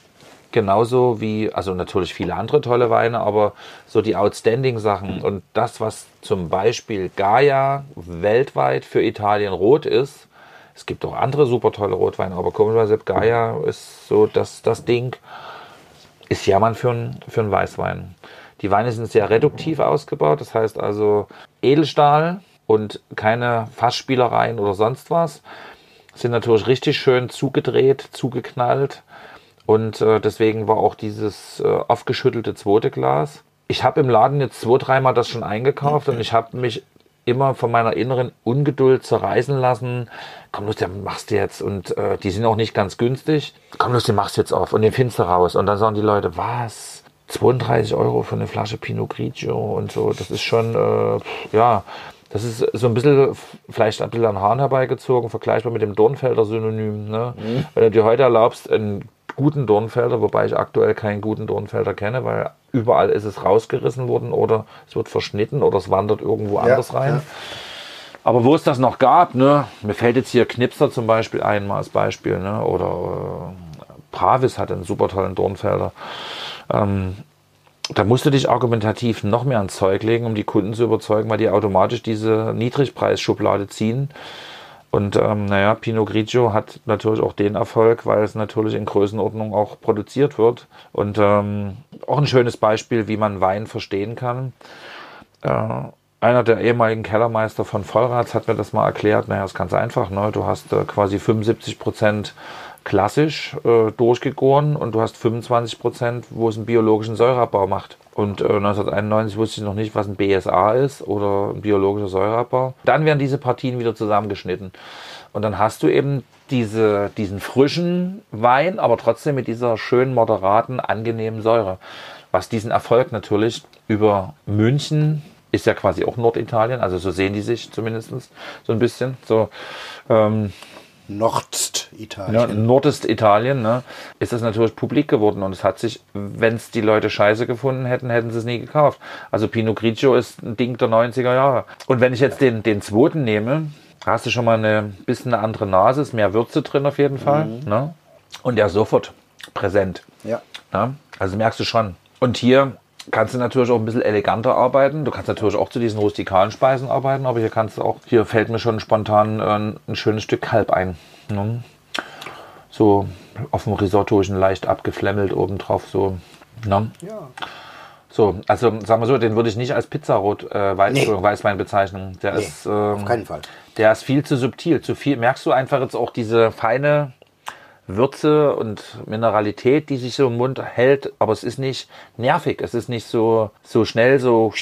S2: genauso wie, also natürlich viele andere tolle Weine, aber so die outstanding Sachen und das, was zum Beispiel Gaia weltweit für Italien rot ist, es gibt auch andere super tolle Rotweine, aber komischerweise Gaia ist so das, das Ding, ist Jammern für, ein, für einen Weißwein. Die Weine sind sehr reduktiv ausgebaut, das heißt also Edelstahl und keine Fassspielereien oder sonst was. Sind natürlich richtig schön zugedreht, zugeknallt und äh, deswegen war auch dieses äh, aufgeschüttelte zweite Glas. Ich habe im Laden jetzt zwei, dreimal das schon eingekauft und ich habe mich immer von meiner inneren Ungeduld zerreißen lassen. Komm, los, machst du jetzt. Und äh, die sind auch nicht ganz günstig. Komm, los, den machst du jetzt auf und den findest du raus. Und dann sagen die Leute, was? 32 Euro für eine Flasche Pinot Grigio und so. Das ist schon, äh, ja, das ist so ein bisschen, vielleicht ein bisschen an Hahn herbeigezogen, vergleichbar mit dem Dornfelder Synonym. Ne? Mhm. Wenn du dir heute erlaubst, einen guten Dornfelder, wobei ich aktuell keinen guten Dornfelder kenne, weil überall ist es rausgerissen worden oder es wird verschnitten oder es wandert irgendwo ja, anders rein. Ja. Aber wo es das noch gab, ne, mir fällt jetzt hier Knipser zum Beispiel ein, mal als Beispiel, ne, oder äh, Pravis hat einen super tollen Dornfelder. Ähm, da musst du dich argumentativ noch mehr ans Zeug legen, um die Kunden zu überzeugen, weil die automatisch diese Niedrigpreisschublade ziehen und ähm, naja, Pinot Grigio hat natürlich auch den Erfolg, weil es natürlich in Größenordnung auch produziert wird. Und ähm, auch ein schönes Beispiel, wie man Wein verstehen kann. Äh, einer der ehemaligen Kellermeister von Vollrats hat mir das mal erklärt. Naja, ist ganz einfach. Ne? Du hast äh, quasi 75 Prozent klassisch äh, durchgegoren und du hast 25 Prozent, wo es einen biologischen Säureabbau macht. Und äh, 1991 wusste ich noch nicht, was ein BSA ist oder ein biologischer Säureabbau. Dann werden diese Partien wieder zusammengeschnitten. Und dann hast du eben diese, diesen frischen Wein, aber trotzdem mit dieser schönen, moderaten, angenehmen Säure. Was diesen Erfolg natürlich über München ist ja quasi auch Norditalien, also so sehen die sich zumindest so ein bisschen. So, ähm,
S1: Norditalien.
S2: Ja, Norditalien, ne, ist das natürlich publik geworden und es hat sich, wenn es die Leute scheiße gefunden hätten, hätten sie es nie gekauft. Also Pinot Grigio ist ein Ding der 90er Jahre. Und wenn ich jetzt den, den zweiten nehme, hast du schon mal eine bisschen eine andere Nase, ist mehr Würze drin auf jeden Fall. Mhm. Ne? Und der sofort präsent.
S1: Ja.
S2: Ne? Also merkst du schon. Und hier kannst du natürlich auch ein bisschen eleganter arbeiten. Du kannst natürlich auch zu diesen rustikalen Speisen arbeiten, aber hier kannst du auch, hier fällt mir schon spontan äh, ein schönes Stück Kalb ein. Ne? So auf dem Risotto ist ein leicht abgeflemmelt obendrauf, so. Ne? Ja. So, also sagen wir so, den würde ich nicht als Pizzarot äh, Weiß, nee. Weißwein bezeichnen. Der nee, ist, ähm,
S1: auf keinen Fall.
S2: Der ist viel zu subtil, zu viel. Merkst du einfach jetzt auch diese feine Würze und Mineralität, die sich so im Mund hält, aber es ist nicht nervig, es ist nicht so, so schnell, so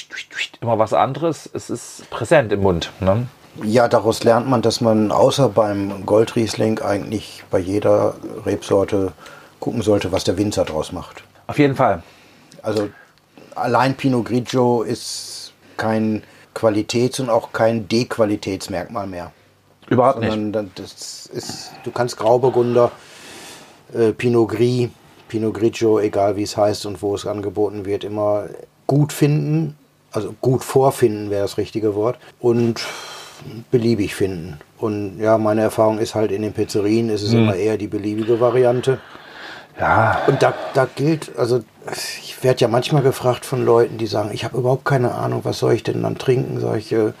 S2: immer was anderes, es ist präsent im Mund. Ne?
S1: Ja, daraus lernt man, dass man außer beim Goldriesling eigentlich bei jeder Rebsorte gucken sollte, was der Winzer draus macht.
S2: Auf jeden Fall.
S1: Also allein Pinot Grigio ist kein Qualitäts- und auch kein Dequalitätsmerkmal mehr.
S2: Überhaupt Sondern
S1: nicht. Das ist, du kannst Grauburgunder Pinot Gris, Pinot Grigio, egal wie es heißt und wo es angeboten wird, immer gut finden. Also gut vorfinden wäre das richtige Wort. Und beliebig finden. Und ja, meine Erfahrung ist halt in den Pizzerien ist es hm. immer eher die beliebige Variante.
S2: Ja.
S1: Und da, da gilt, also ich werde ja manchmal gefragt von Leuten, die sagen, ich habe überhaupt keine Ahnung, was soll ich denn dann trinken? Sag ich, äh,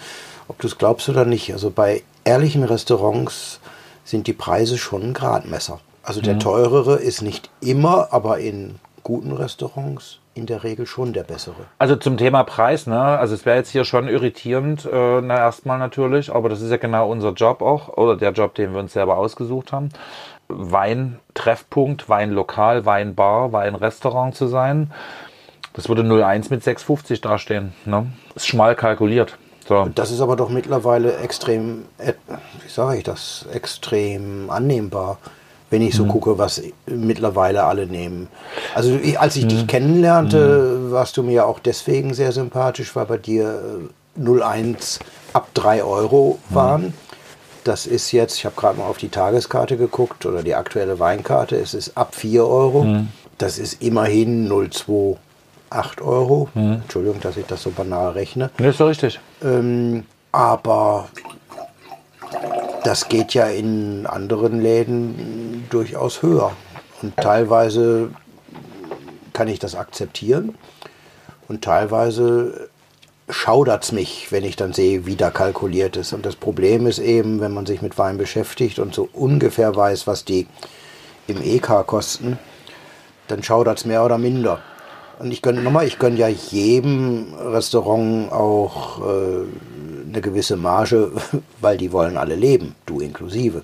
S1: ob du es glaubst oder nicht. Also bei ehrlichen Restaurants sind die Preise schon ein Gradmesser. Also der mhm. teurere ist nicht immer, aber in guten Restaurants in der Regel schon der bessere.
S2: Also zum Thema Preis, ne? Also es wäre jetzt hier schon irritierend, äh, na erstmal natürlich, aber das ist ja genau unser Job auch, oder der Job, den wir uns selber ausgesucht haben. Weintreffpunkt, Weinlokal, Weinbar, Weinrestaurant zu sein. Das würde 01 mit 6,50 dastehen. Ne? Ist schmal kalkuliert.
S1: So. Das ist aber doch mittlerweile extrem, wie sage ich das, extrem annehmbar wenn ich so mhm. gucke, was mittlerweile alle nehmen. Also als ich mhm. dich kennenlernte, mhm. warst du mir auch deswegen sehr sympathisch, weil bei dir 01 äh, ab 3 Euro mhm. waren. Das ist jetzt, ich habe gerade mal auf die Tageskarte geguckt oder die aktuelle Weinkarte, es ist ab 4 Euro. Mhm. Das ist immerhin 0,28 Euro. Mhm. Entschuldigung, dass ich das so banal rechne.
S2: Das ist doch richtig.
S1: Ähm, aber das geht ja in anderen Läden durchaus höher. Und teilweise kann ich das akzeptieren. Und teilweise schaudert es mich, wenn ich dann sehe, wie da kalkuliert ist. Und das Problem ist eben, wenn man sich mit Wein beschäftigt und so ungefähr weiß, was die im EK kosten, dann schaudert es mehr oder minder. Und ich gönne nochmal, ich gönne ja jedem Restaurant auch äh, eine gewisse Marge, weil die wollen alle leben, du inklusive.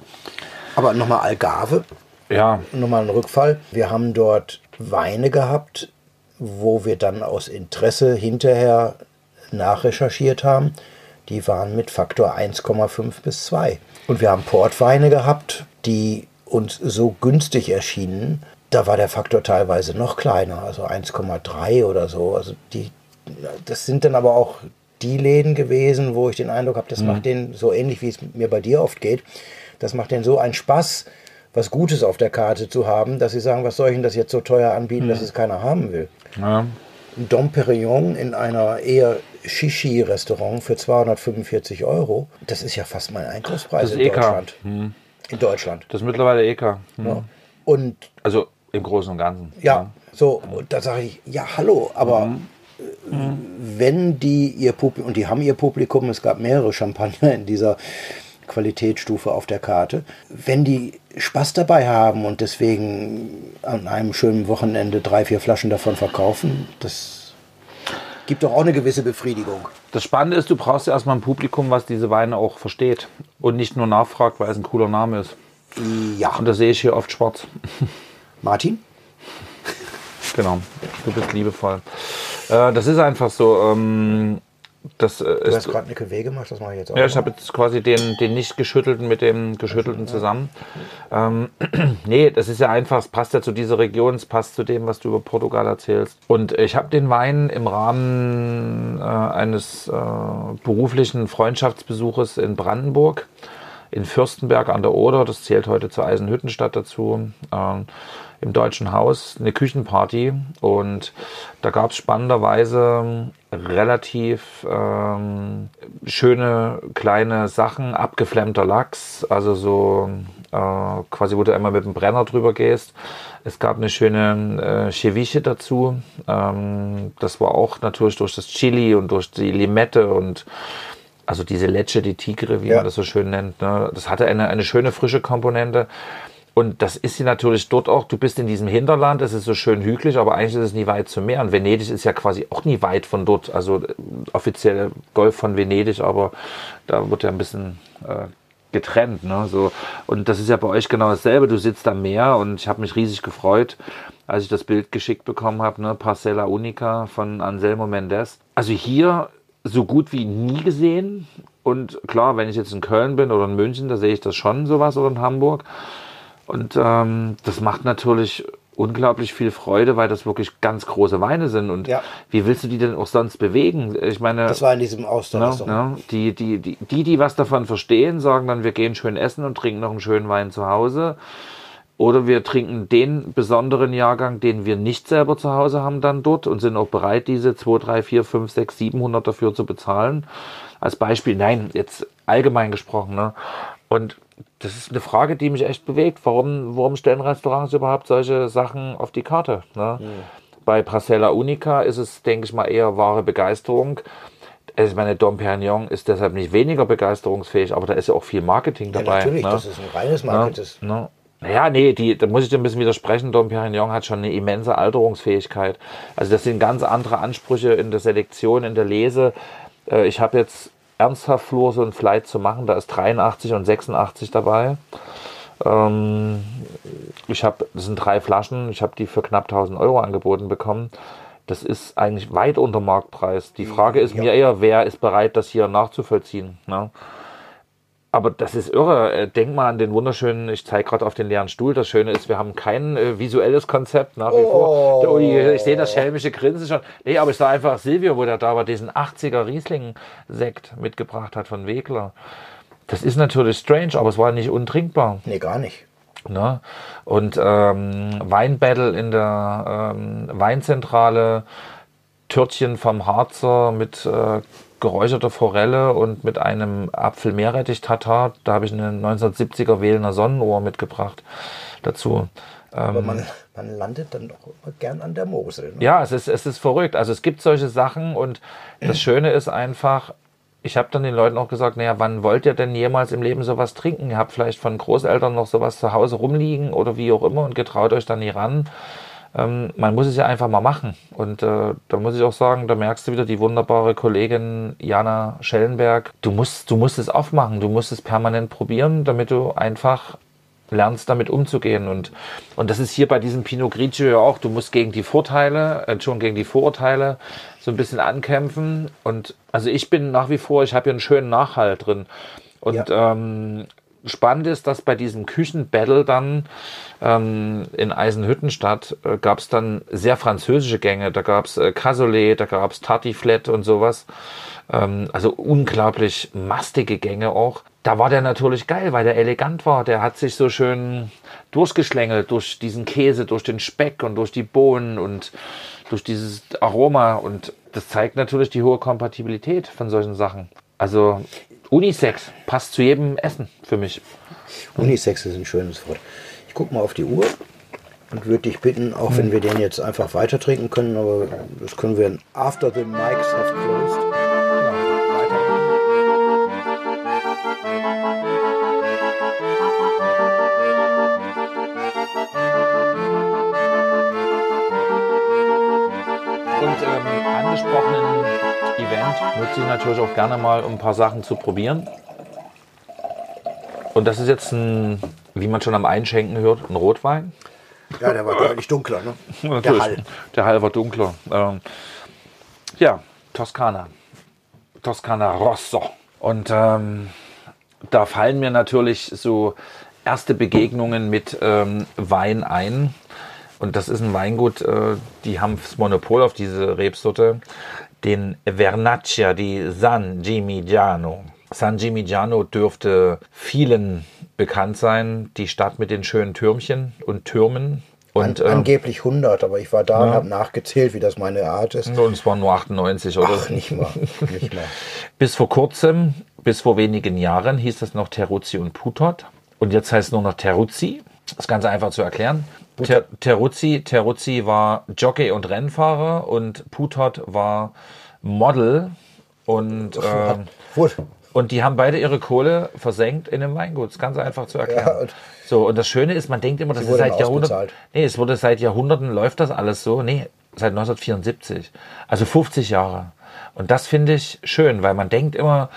S1: Aber nochmal Algarve.
S2: Ja.
S1: Nochmal ein Rückfall. Wir haben dort Weine gehabt, wo wir dann aus Interesse hinterher nachrecherchiert haben. Die waren mit Faktor 1,5 bis 2. Und wir haben Portweine gehabt, die uns so günstig erschienen. Da war der Faktor teilweise noch kleiner, also 1,3 oder so. Also die, das sind dann aber auch die Läden gewesen, wo ich den Eindruck habe, das mhm. macht denen so ähnlich, wie es mir bei dir oft geht, das macht denen so einen Spaß, was Gutes auf der Karte zu haben, dass sie sagen, was soll ich denn das jetzt so teuer anbieten, mhm. dass es keiner haben will. Ja. Dom Perignon in einer eher Shishi-Restaurant für 245 Euro, das ist ja fast mein Einkaufspreis in EK. Deutschland. Mhm. In Deutschland.
S2: Das ist mittlerweile EK. Mhm.
S1: Ja. Und
S2: also im Großen und Ganzen.
S1: Ja, ja. so, und da sage ich, ja, hallo, aber mhm wenn die ihr Publikum, und die haben ihr Publikum, es gab mehrere Champagner in dieser Qualitätsstufe auf der Karte, wenn die Spaß dabei haben und deswegen an einem schönen Wochenende drei, vier Flaschen davon verkaufen, das gibt doch auch eine gewisse Befriedigung.
S2: Das Spannende ist, du brauchst ja erstmal ein Publikum, was diese Weine auch versteht und nicht nur nachfragt, weil es ein cooler Name ist.
S1: Ja.
S2: Und das sehe ich hier oft schwarz.
S1: Martin?
S2: Genau, du bist liebevoll. Äh, das ist einfach so. Ähm, das, äh,
S1: du hast gerade eine Cuvée gemacht, das mache ich jetzt auch.
S2: Ja, ich habe jetzt quasi den, den nicht geschüttelten mit dem geschüttelten zusammen. Ähm, nee, das ist ja einfach, es passt ja zu dieser Region, es passt zu dem, was du über Portugal erzählst. Und ich habe den Wein im Rahmen äh, eines äh, beruflichen Freundschaftsbesuches in Brandenburg in Fürstenberg an der Oder, das zählt heute zur Eisenhüttenstadt dazu, ähm, im Deutschen Haus eine Küchenparty und da gab es spannenderweise relativ ähm, schöne kleine Sachen, abgeflammter Lachs, also so äh, quasi, wo du einmal mit dem Brenner drüber gehst. Es gab eine schöne äh, Ceviche dazu. Ähm, das war auch natürlich durch das Chili und durch die Limette und also diese Lecce, die Tigre, wie ja. man das so schön nennt. Ne? Das hatte eine, eine schöne frische Komponente. Und das ist sie natürlich dort auch. Du bist in diesem Hinterland, es ist so schön hügelig, aber eigentlich ist es nie weit zum Meer. Und Venedig ist ja quasi auch nie weit von dort. Also äh, offiziell Golf von Venedig, aber da wird ja ein bisschen äh, getrennt. Ne? So. Und das ist ja bei euch genau dasselbe. Du sitzt am Meer und ich habe mich riesig gefreut, als ich das Bild geschickt bekommen habe. Ne? Parcella Unica von Anselmo Mendes. Also hier so gut wie nie gesehen. Und klar, wenn ich jetzt in Köln bin oder in München, da sehe ich das schon sowas oder in Hamburg. Und ähm, das macht natürlich unglaublich viel Freude, weil das wirklich ganz große Weine sind. Und ja. wie willst du die denn auch sonst bewegen? Ich meine,
S1: das war in diesem Austausch.
S2: Ne, ne, die, die, die, die, die was davon verstehen, sagen dann, wir gehen schön essen und trinken noch einen schönen Wein zu Hause. Oder wir trinken den besonderen Jahrgang, den wir nicht selber zu Hause haben, dann dort und sind auch bereit, diese 2, 3, 4, 5, 6, 700 dafür zu bezahlen. Als Beispiel, nein, jetzt allgemein gesprochen. Ne? Und das ist eine Frage, die mich echt bewegt. Warum, warum stellen Restaurants überhaupt solche Sachen auf die Karte? Ne? Mhm. Bei Parcella Unica ist es, denke ich mal, eher wahre Begeisterung. Ich meine, Dom Perignon ist deshalb nicht weniger begeisterungsfähig, aber da ist ja auch viel Marketing dabei. Ja,
S1: natürlich, ne? das ist ein reines Marketing.
S2: Ne? Ne? Naja, nee, die, da muss ich dir ein bisschen widersprechen. Dom Perignon hat schon eine immense Alterungsfähigkeit. Also das sind ganz andere Ansprüche in der Selektion, in der Lese. Äh, ich habe jetzt ernsthaft Flur so ein Flight zu machen. Da ist 83 und 86 dabei. Ähm, ich habe, das sind drei Flaschen. Ich habe die für knapp 1000 Euro angeboten bekommen. Das ist eigentlich weit unter Marktpreis. Die Frage ist ja. mir eher, wer ist bereit, das hier nachzuvollziehen? Ne? Aber das ist irre. Äh, denk mal an den wunderschönen, ich zeige gerade auf den leeren Stuhl. Das Schöne ist, wir haben kein äh, visuelles Konzept nach wie oh. vor. Ich sehe das schelmische Grinsen schon. Nee, aber ich sah einfach Silvio, wo der da war, diesen 80er Riesling-Sekt mitgebracht hat von Wegler. Das ist natürlich strange, aber es war nicht untrinkbar.
S1: Nee, gar nicht.
S2: Ne? Und ähm, Weinbattle in der ähm, Weinzentrale, Törtchen vom Harzer mit äh, geräucherter Forelle und mit einem Apfel-Meerrettich-Tatar. Da habe ich eine 1970er Wählener Sonnenuhr mitgebracht dazu.
S1: Aber ähm, man, man landet dann doch immer gern an der Mosel.
S2: Ne? Ja, es ist, es ist verrückt. Also es gibt solche Sachen und das Schöne ist einfach, ich habe dann den Leuten auch gesagt, naja, wann wollt ihr denn jemals im Leben sowas trinken? Ihr habt vielleicht von Großeltern noch sowas zu Hause rumliegen oder wie auch immer und getraut euch dann nie ran. Ähm, man muss es ja einfach mal machen. Und äh, da muss ich auch sagen, da merkst du wieder die wunderbare Kollegin Jana Schellenberg. Du musst, du musst es aufmachen, du musst es permanent probieren, damit du einfach lernst, damit umzugehen. Und, und das ist hier bei diesem Pinot Grigio ja auch, du musst gegen die Vorteile, äh, schon gegen die Vorurteile so ein bisschen ankämpfen. Und also ich bin nach wie vor, ich habe hier einen schönen Nachhalt drin. Und ja. ähm, spannend ist, dass bei diesem Küchenbattle dann ähm, in Eisenhüttenstadt äh, gab es dann sehr französische Gänge. Da gab es äh, Cassoulet, da gab es Tartiflette und sowas. Ähm, also unglaublich mastige Gänge auch. Da war der natürlich geil, weil der elegant war. Der hat sich so schön durchgeschlängelt durch diesen Käse, durch den Speck und durch die Bohnen und durch dieses Aroma. Und das zeigt natürlich die hohe Kompatibilität von solchen Sachen. Also Unisex passt zu jedem Essen für mich.
S1: Unisex ist ein schönes Wort. Ich gucke mal auf die Uhr und würde dich bitten, auch wenn wir den jetzt einfach weiter trinken können, aber das können wir after the mics have closed.
S2: Nutze ich natürlich auch gerne mal, um ein paar Sachen zu probieren. Und das ist jetzt ein, wie man schon am Einschenken hört, ein Rotwein.
S1: Ja, der war deutlich dunkler, ne?
S2: Natürlich. Der Hall. Der Hall war dunkler. Ähm, ja, Toskana. Toskana Rosso. Und ähm, da fallen mir natürlich so erste Begegnungen mit ähm, Wein ein. Und das ist ein Weingut, äh, die haben das Monopol auf diese Rebsorte, den Vernaccia di San Gimignano. San Gimignano dürfte vielen bekannt sein, die Stadt mit den schönen Türmchen und Türmen. Und,
S1: An, äh, angeblich 100, aber ich war da ja. und habe nachgezählt, wie das meine Art ist.
S2: Und es waren nur 98, oder?
S1: Ach, nicht mal. Nicht mal.
S2: bis vor kurzem, bis vor wenigen Jahren hieß das noch Teruzzi und Putot. Und jetzt heißt es nur noch Teruzzi. Das Ganze einfach zu erklären. Ter Teruzzi, Teruzzi war Jockey und Rennfahrer und Putot war Model. Und, äh, und die haben beide ihre Kohle versenkt in einem Weingut. Das ganz einfach zu erklären. Ja, und so, und das Schöne ist, man denkt immer, das ist seit Jahrhunderten. Nee, es wurde seit Jahrhunderten läuft das alles so. Nee, seit 1974. Also 50 Jahre. Und das finde ich schön, weil man denkt immer,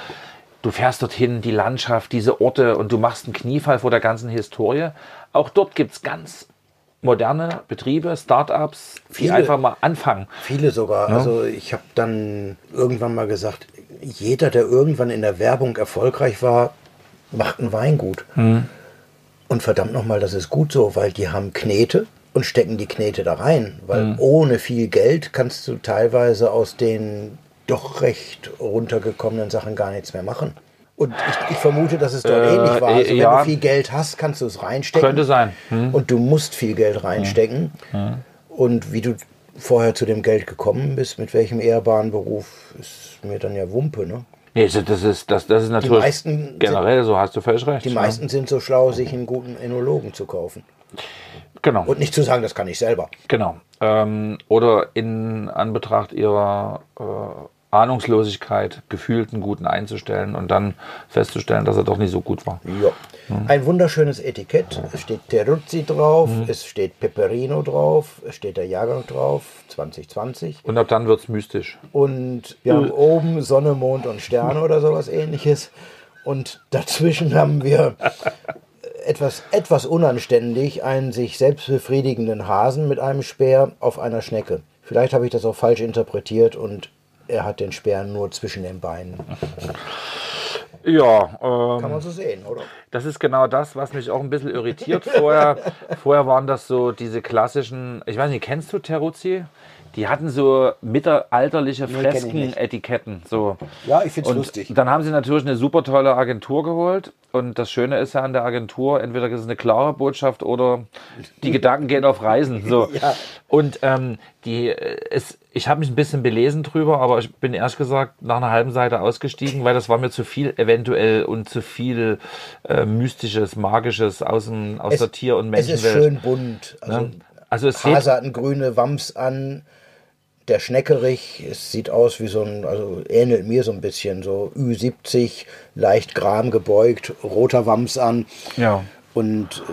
S2: du fährst dorthin, die Landschaft, diese Orte und du machst einen Kniefall vor der ganzen Historie. Auch dort gibt es ganz moderne Betriebe, Startups, die viele, einfach mal anfangen.
S1: Viele sogar. Ja? Also ich habe dann irgendwann mal gesagt, jeder, der irgendwann in der Werbung erfolgreich war, macht ein Weingut. Mhm. Und verdammt nochmal, das ist gut so, weil die haben Knete und stecken die Knete da rein. Weil mhm. ohne viel Geld kannst du teilweise aus den doch recht runtergekommenen Sachen gar nichts mehr machen. Und ich, ich, vermute, dass es dort äh, ähnlich war. Also, ja, wenn du viel Geld hast, kannst du es reinstecken.
S2: Könnte sein.
S1: Hm. Und du musst viel Geld reinstecken. Hm. Und wie du vorher zu dem Geld gekommen bist, mit welchem ehrbaren Beruf, ist mir dann ja Wumpe, ne?
S2: Nee, das ist, das, das ist natürlich generell sind, so, hast du völlig recht.
S1: Die ja. meisten sind so schlau, sich einen guten Enologen zu kaufen.
S2: Genau.
S1: Und nicht zu sagen, das kann ich selber.
S2: Genau. Ähm, oder in Anbetracht ihrer äh, Ahnungslosigkeit gefühlten Guten einzustellen und dann festzustellen, dass er doch nicht so gut war.
S1: Ja. Hm. Ein wunderschönes Etikett. Es steht Teruzzi drauf, hm. es steht Peperino drauf, es steht der Jahrgang drauf, 2020.
S2: Und ab dann wird es mystisch.
S1: Und wir haben oben Sonne, Mond und Sterne oder sowas ähnliches. Und dazwischen haben wir etwas, etwas unanständig einen sich selbst befriedigenden Hasen mit einem Speer auf einer Schnecke. Vielleicht habe ich das auch falsch interpretiert und er hat den Speer nur zwischen den Beinen.
S2: Ja,
S1: ähm, kann man so sehen, oder?
S2: Das ist genau das, was mich auch ein bisschen irritiert. Vorher, vorher waren das so diese klassischen, ich weiß nicht, kennst du Teruzzi? Die hatten so mittelalterliche Fresken-Etiketten. So.
S1: Ja, ich finde es lustig.
S2: Dann haben sie natürlich eine super tolle Agentur geholt. Und das Schöne ist ja an der Agentur, entweder ist es eine klare Botschaft oder die Gedanken gehen auf Reisen. So. Ja. Und ähm, die, es, ich habe mich ein bisschen belesen drüber, aber ich bin ehrlich gesagt nach einer halben Seite ausgestiegen, weil das war mir zu viel eventuell und zu viel äh, Mystisches, Magisches aus, dem, aus es, der Tier- und Menschenwelt. Es
S1: ist schön bunt. Also, ja? also es Hase hat einen grüne Wams an, der Schneckerich, es sieht aus wie so ein, also ähnelt mir so ein bisschen, so Ü70, leicht gram gebeugt, roter Wams an.
S2: Ja.
S1: Und äh,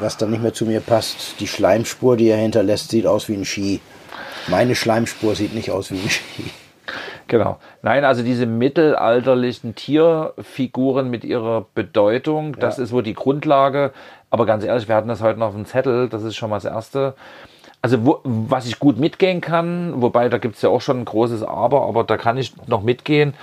S1: was dann nicht mehr zu mir passt, die Schleimspur, die er hinterlässt, sieht aus wie ein Ski. Meine Schleimspur sieht nicht aus wie ein Ski.
S2: Genau. Nein, also diese mittelalterlichen Tierfiguren mit ihrer Bedeutung, ja. das ist wohl die Grundlage. Aber ganz ehrlich, wir hatten das heute noch auf dem Zettel, das ist schon mal das Erste. Also wo, was ich gut mitgehen kann, wobei da gibt es ja auch schon ein großes Aber, aber da kann ich noch mitgehen,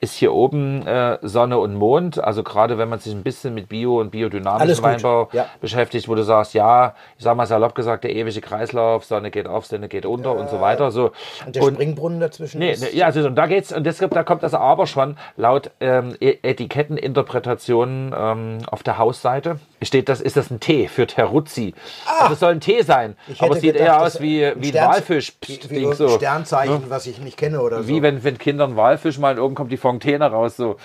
S2: ist hier oben äh, Sonne und Mond. Also gerade wenn man sich ein bisschen mit Bio und biodynamischem Weinbau ja. beschäftigt, wo du sagst, ja, ich sag mal salopp gesagt, der ewige Kreislauf, Sonne geht auf, Sonne geht unter ja. und so weiter. So.
S1: Und der und, Springbrunnen dazwischen.
S2: Nee, nee, ja, also und da geht's, und deshalb, da kommt das aber schon laut ähm, e-, Etiketteninterpretationen ähm, auf der Hausseite. Steht das, ist das ein Tee für Teruzzi. Ah, also es soll ein Tee sein, aber es sieht gedacht, eher aus wie, wie ein Walfisch.
S1: Wie, wie, wie so. ein Sternzeichen, ja. was ich nicht kenne oder
S2: so. Wie wenn, wenn Kindern Walfisch mal oben kommt die Fontäne raus. So.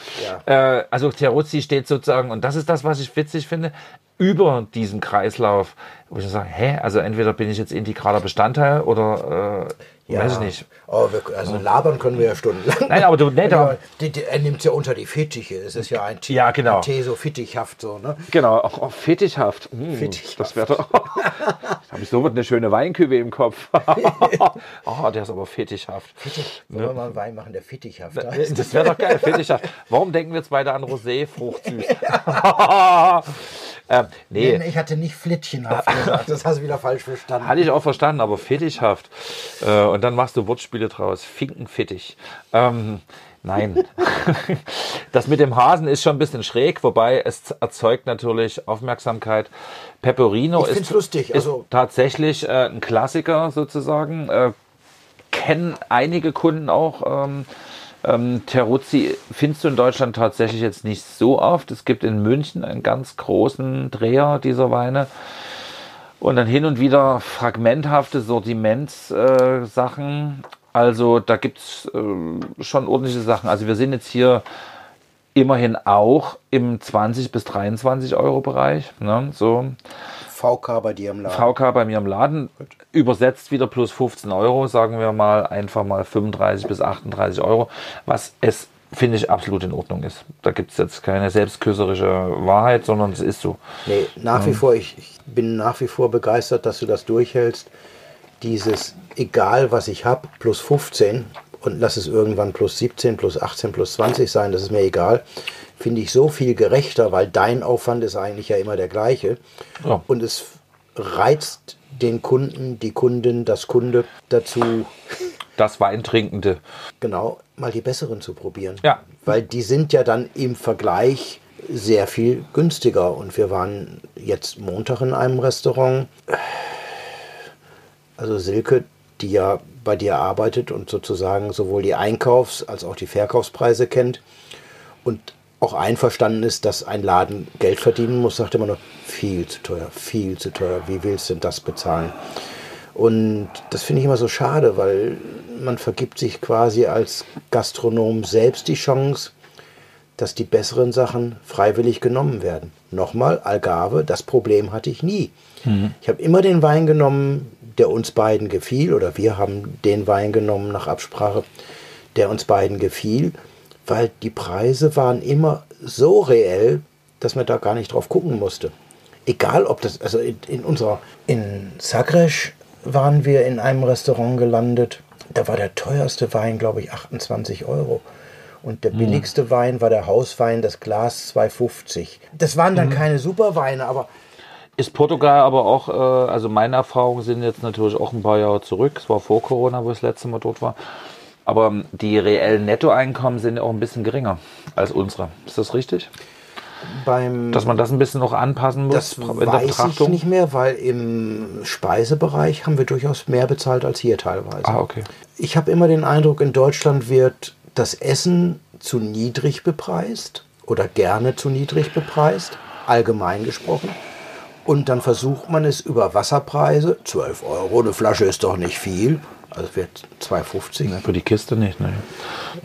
S2: Ja. Äh, also Teruzzi steht sozusagen, und das ist das, was ich witzig finde, über diesen Kreislauf, wo ich sage, hä, also entweder bin ich jetzt integraler Bestandteil oder äh, ja. weiß ich nicht.
S1: Oh, wir, also labern können wir ja stundenlang.
S2: Nein, aber du, nee,
S1: aber, die, die, er nimmt es ja unter die Fittiche. Es ist ja ein Tee,
S2: ja, genau. ein
S1: Tee so fittichhaft. So, ne?
S2: Genau, auch, auch fittichhaft. Hm, fittichhaft. Das wäre doch. habe ich so eine schöne Weinkübe im Kopf. oh, der ist aber fittichhaft.
S1: Fittich. Wollen ne? wir mal einen Wein machen, der fittichhaft
S2: heißt? Das wäre doch geil, fittichhaft. Warum denken wir jetzt beide an Rosé, fruchtsüß?
S1: ähm, nee. nee. Ich hatte nicht flittchenhaft gesagt, das hast du wieder falsch verstanden.
S2: Hatte ich auch verstanden, aber fittichhaft. Äh, und dann machst du Wortspiele draus. Finkenfittig. Ähm, Nein. das mit dem Hasen ist schon ein bisschen schräg, wobei es erzeugt natürlich Aufmerksamkeit. Peperino ist,
S1: lustig.
S2: Also ist tatsächlich äh, ein Klassiker sozusagen. Äh, kennen einige Kunden auch. Ähm, ähm, Teruzzi findest du in Deutschland tatsächlich jetzt nicht so oft. Es gibt in München einen ganz großen Dreher dieser Weine. Und dann hin und wieder fragmenthafte Sortimentssachen. Äh, also da gibt es äh, schon ordentliche Sachen. Also wir sind jetzt hier immerhin auch im 20 bis 23 Euro Bereich. Ne? So.
S1: VK bei dir im Laden.
S2: VK bei mir im Laden. Übersetzt wieder plus 15 Euro, sagen wir mal einfach mal 35 bis 38 Euro, was es finde ich absolut in Ordnung ist. Da gibt es jetzt keine selbstküsserische Wahrheit, sondern es ist so.
S1: Nee, nach wie ja. vor, ich, ich bin nach wie vor begeistert, dass du das durchhältst. Dieses egal was ich habe, plus 15 und lass es irgendwann plus 17, plus 18, plus 20 sein, das ist mir egal, finde ich so viel gerechter, weil dein Aufwand ist eigentlich ja immer der gleiche. Ja. Und es reizt den Kunden, die Kundin, das Kunde dazu.
S2: Das Weintrinkende.
S1: Genau, mal die besseren zu probieren.
S2: Ja.
S1: Weil die sind ja dann im Vergleich sehr viel günstiger. Und wir waren jetzt Montag in einem Restaurant. Also Silke, die ja bei dir arbeitet und sozusagen sowohl die Einkaufs- als auch die Verkaufspreise kennt und auch einverstanden ist, dass ein Laden Geld verdienen muss, sagt immer nur, viel zu teuer, viel zu teuer, wie willst du denn das bezahlen? Und das finde ich immer so schade, weil man vergibt sich quasi als Gastronom selbst die Chance, dass die besseren Sachen freiwillig genommen werden. Nochmal, Algarve, das Problem hatte ich nie. Mhm. Ich habe immer den Wein genommen, der uns beiden gefiel, oder wir haben den Wein genommen nach Absprache, der uns beiden gefiel, weil die Preise waren immer so reell, dass man da gar nicht drauf gucken musste. Egal ob das, also in, in unserer, in Sagres waren wir in einem Restaurant gelandet, da war der teuerste Wein, glaube ich, 28 Euro. Und der hm. billigste mhm. Wein war der Hauswein, das Glas 2,50. Das waren dann mhm. keine Superweine, aber
S2: ist Portugal aber auch, äh, also meine Erfahrungen sind jetzt natürlich auch ein paar Jahre zurück. Es war vor Corona, wo ich das letzte Mal dort war. Aber die reellen Nettoeinkommen sind ja auch ein bisschen geringer als unsere. Ist das richtig?
S1: Beim
S2: Dass man das ein bisschen noch anpassen muss
S1: das weiß ich nicht mehr, weil im Speisebereich haben wir durchaus mehr bezahlt als hier teilweise.
S2: Ah, okay.
S1: Ich habe immer den Eindruck, in Deutschland wird das Essen zu niedrig bepreist oder gerne zu niedrig bepreist, allgemein gesprochen. Und dann versucht man es über Wasserpreise, 12 Euro, eine Flasche ist doch nicht viel, also wird 2,50.
S2: Ja, für die Kiste nicht, ne?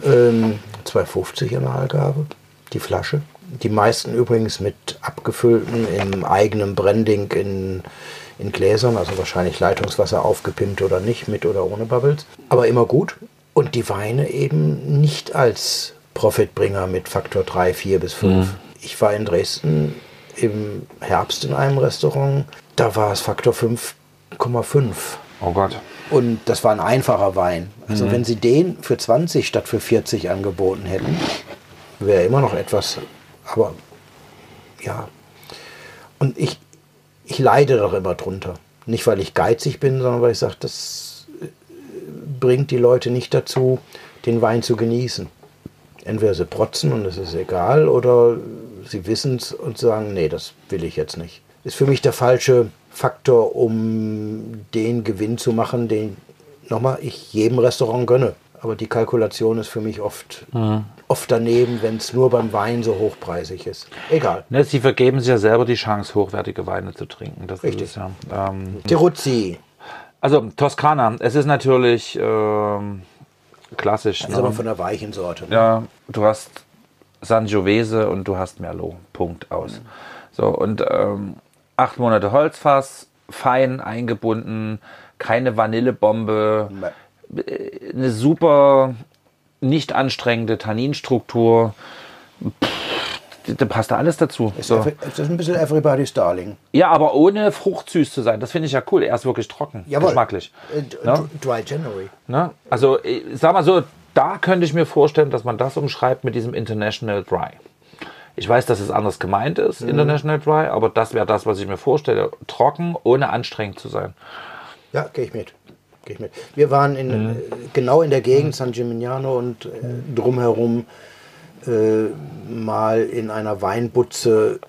S1: Ähm, 2,50 in der Allgabe, die Flasche. Die meisten übrigens mit abgefüllten, im eigenen Branding in, in Gläsern, also wahrscheinlich Leitungswasser aufgepimpt oder nicht, mit oder ohne Bubbles. Aber immer gut. Und die Weine eben nicht als Profitbringer mit Faktor 3, 4 bis 5. Mhm. Ich war in Dresden im Herbst in einem Restaurant, da war es Faktor 5,5.
S2: Oh Gott.
S1: Und das war ein einfacher Wein. Also mhm. wenn sie den für 20 statt für 40 angeboten hätten, wäre immer noch etwas, aber ja. Und ich, ich leide doch immer drunter. Nicht, weil ich geizig bin, sondern weil ich sage, das äh, bringt die Leute nicht dazu, den Wein zu genießen. Entweder sie protzen und es ist egal, oder sie wissen es und sagen, nee, das will ich jetzt nicht. Ist für mich der falsche Faktor, um den Gewinn zu machen, den nochmal ich jedem Restaurant gönne. Aber die Kalkulation ist für mich oft, mhm. oft daneben, wenn es nur beim Wein so hochpreisig ist. Egal.
S2: Ne, Sie vergeben sich ja selber die Chance, hochwertige Weine zu trinken. Das
S1: Richtig.
S2: Ist ja, ähm,
S1: Teruzzi.
S2: Also Toskana, es ist natürlich ähm, klassisch.
S1: Das ist ne? aber von der weichen Sorte.
S2: Ne? Ja, du hast Sangiovese und du hast Merlot. Punkt aus. Mhm. So, und ähm, acht Monate Holzfass, fein eingebunden, keine Vanillebombe, äh, eine super nicht anstrengende Tanninstruktur. da passt da alles dazu.
S1: Ist, so. ist ein bisschen Everybody's Darling.
S2: Ja, aber ohne fruchtsüß zu sein. Das finde ich ja cool. Er ist wirklich trocken,
S1: Jawohl.
S2: geschmacklich.
S1: Äh, ne? Dry January.
S2: Ne? Also, äh, sag mal so, da könnte ich mir vorstellen, dass man das umschreibt mit diesem International Dry. Ich weiß, dass es anders gemeint ist, mhm. International Dry, aber das wäre das, was ich mir vorstelle. Trocken, ohne anstrengend zu sein.
S1: Ja, gehe ich mit. Geh ich mit. Wir waren in, mhm. genau in der Gegend San Gimignano und äh, drumherum äh, mal in einer Weinbutze,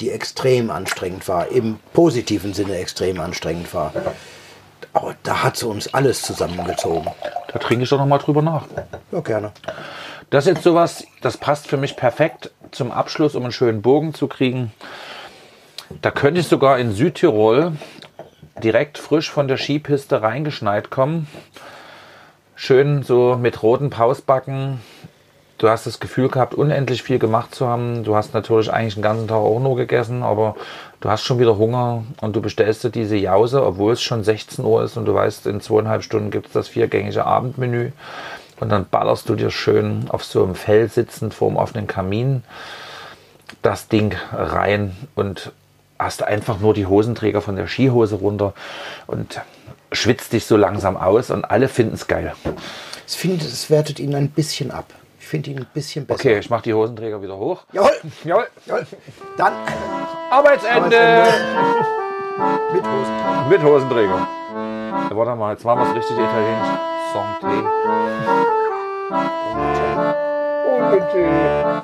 S1: die extrem anstrengend war, im positiven Sinne extrem anstrengend war. Aber da hat sie uns alles zusammengezogen.
S2: Da trinke ich doch noch mal drüber nach.
S1: Ja, gerne.
S2: Das ist jetzt sowas, das passt für mich perfekt zum Abschluss, um einen schönen Bogen zu kriegen. Da könnte ich sogar in Südtirol direkt frisch von der Skipiste reingeschneit kommen. Schön so mit roten Pausbacken. Du hast das Gefühl gehabt, unendlich viel gemacht zu haben. Du hast natürlich eigentlich den ganzen Tag auch nur gegessen, aber du hast schon wieder Hunger und du bestellst dir diese Jause, obwohl es schon 16 Uhr ist und du weißt, in zweieinhalb Stunden gibt es das viergängige Abendmenü. Und dann ballerst du dir schön auf so einem Fell sitzend vor dem offenen Kamin das Ding rein und hast einfach nur die Hosenträger von der Skihose runter und schwitzt dich so langsam aus und alle finden es geil.
S1: Ich finde, es wertet ihn ein bisschen ab. Ich finde ihn ein bisschen besser.
S2: Okay, ich mache die Hosenträger wieder hoch.
S1: Jawohl. Jawohl. Jawohl. Dann
S2: Arbeitsende. Arbeitsende.
S1: Mit Hosenträger.
S2: Mit Hosenträger. Warte mal, jetzt machen wir es richtig italienisch. Santé. Und, äh, und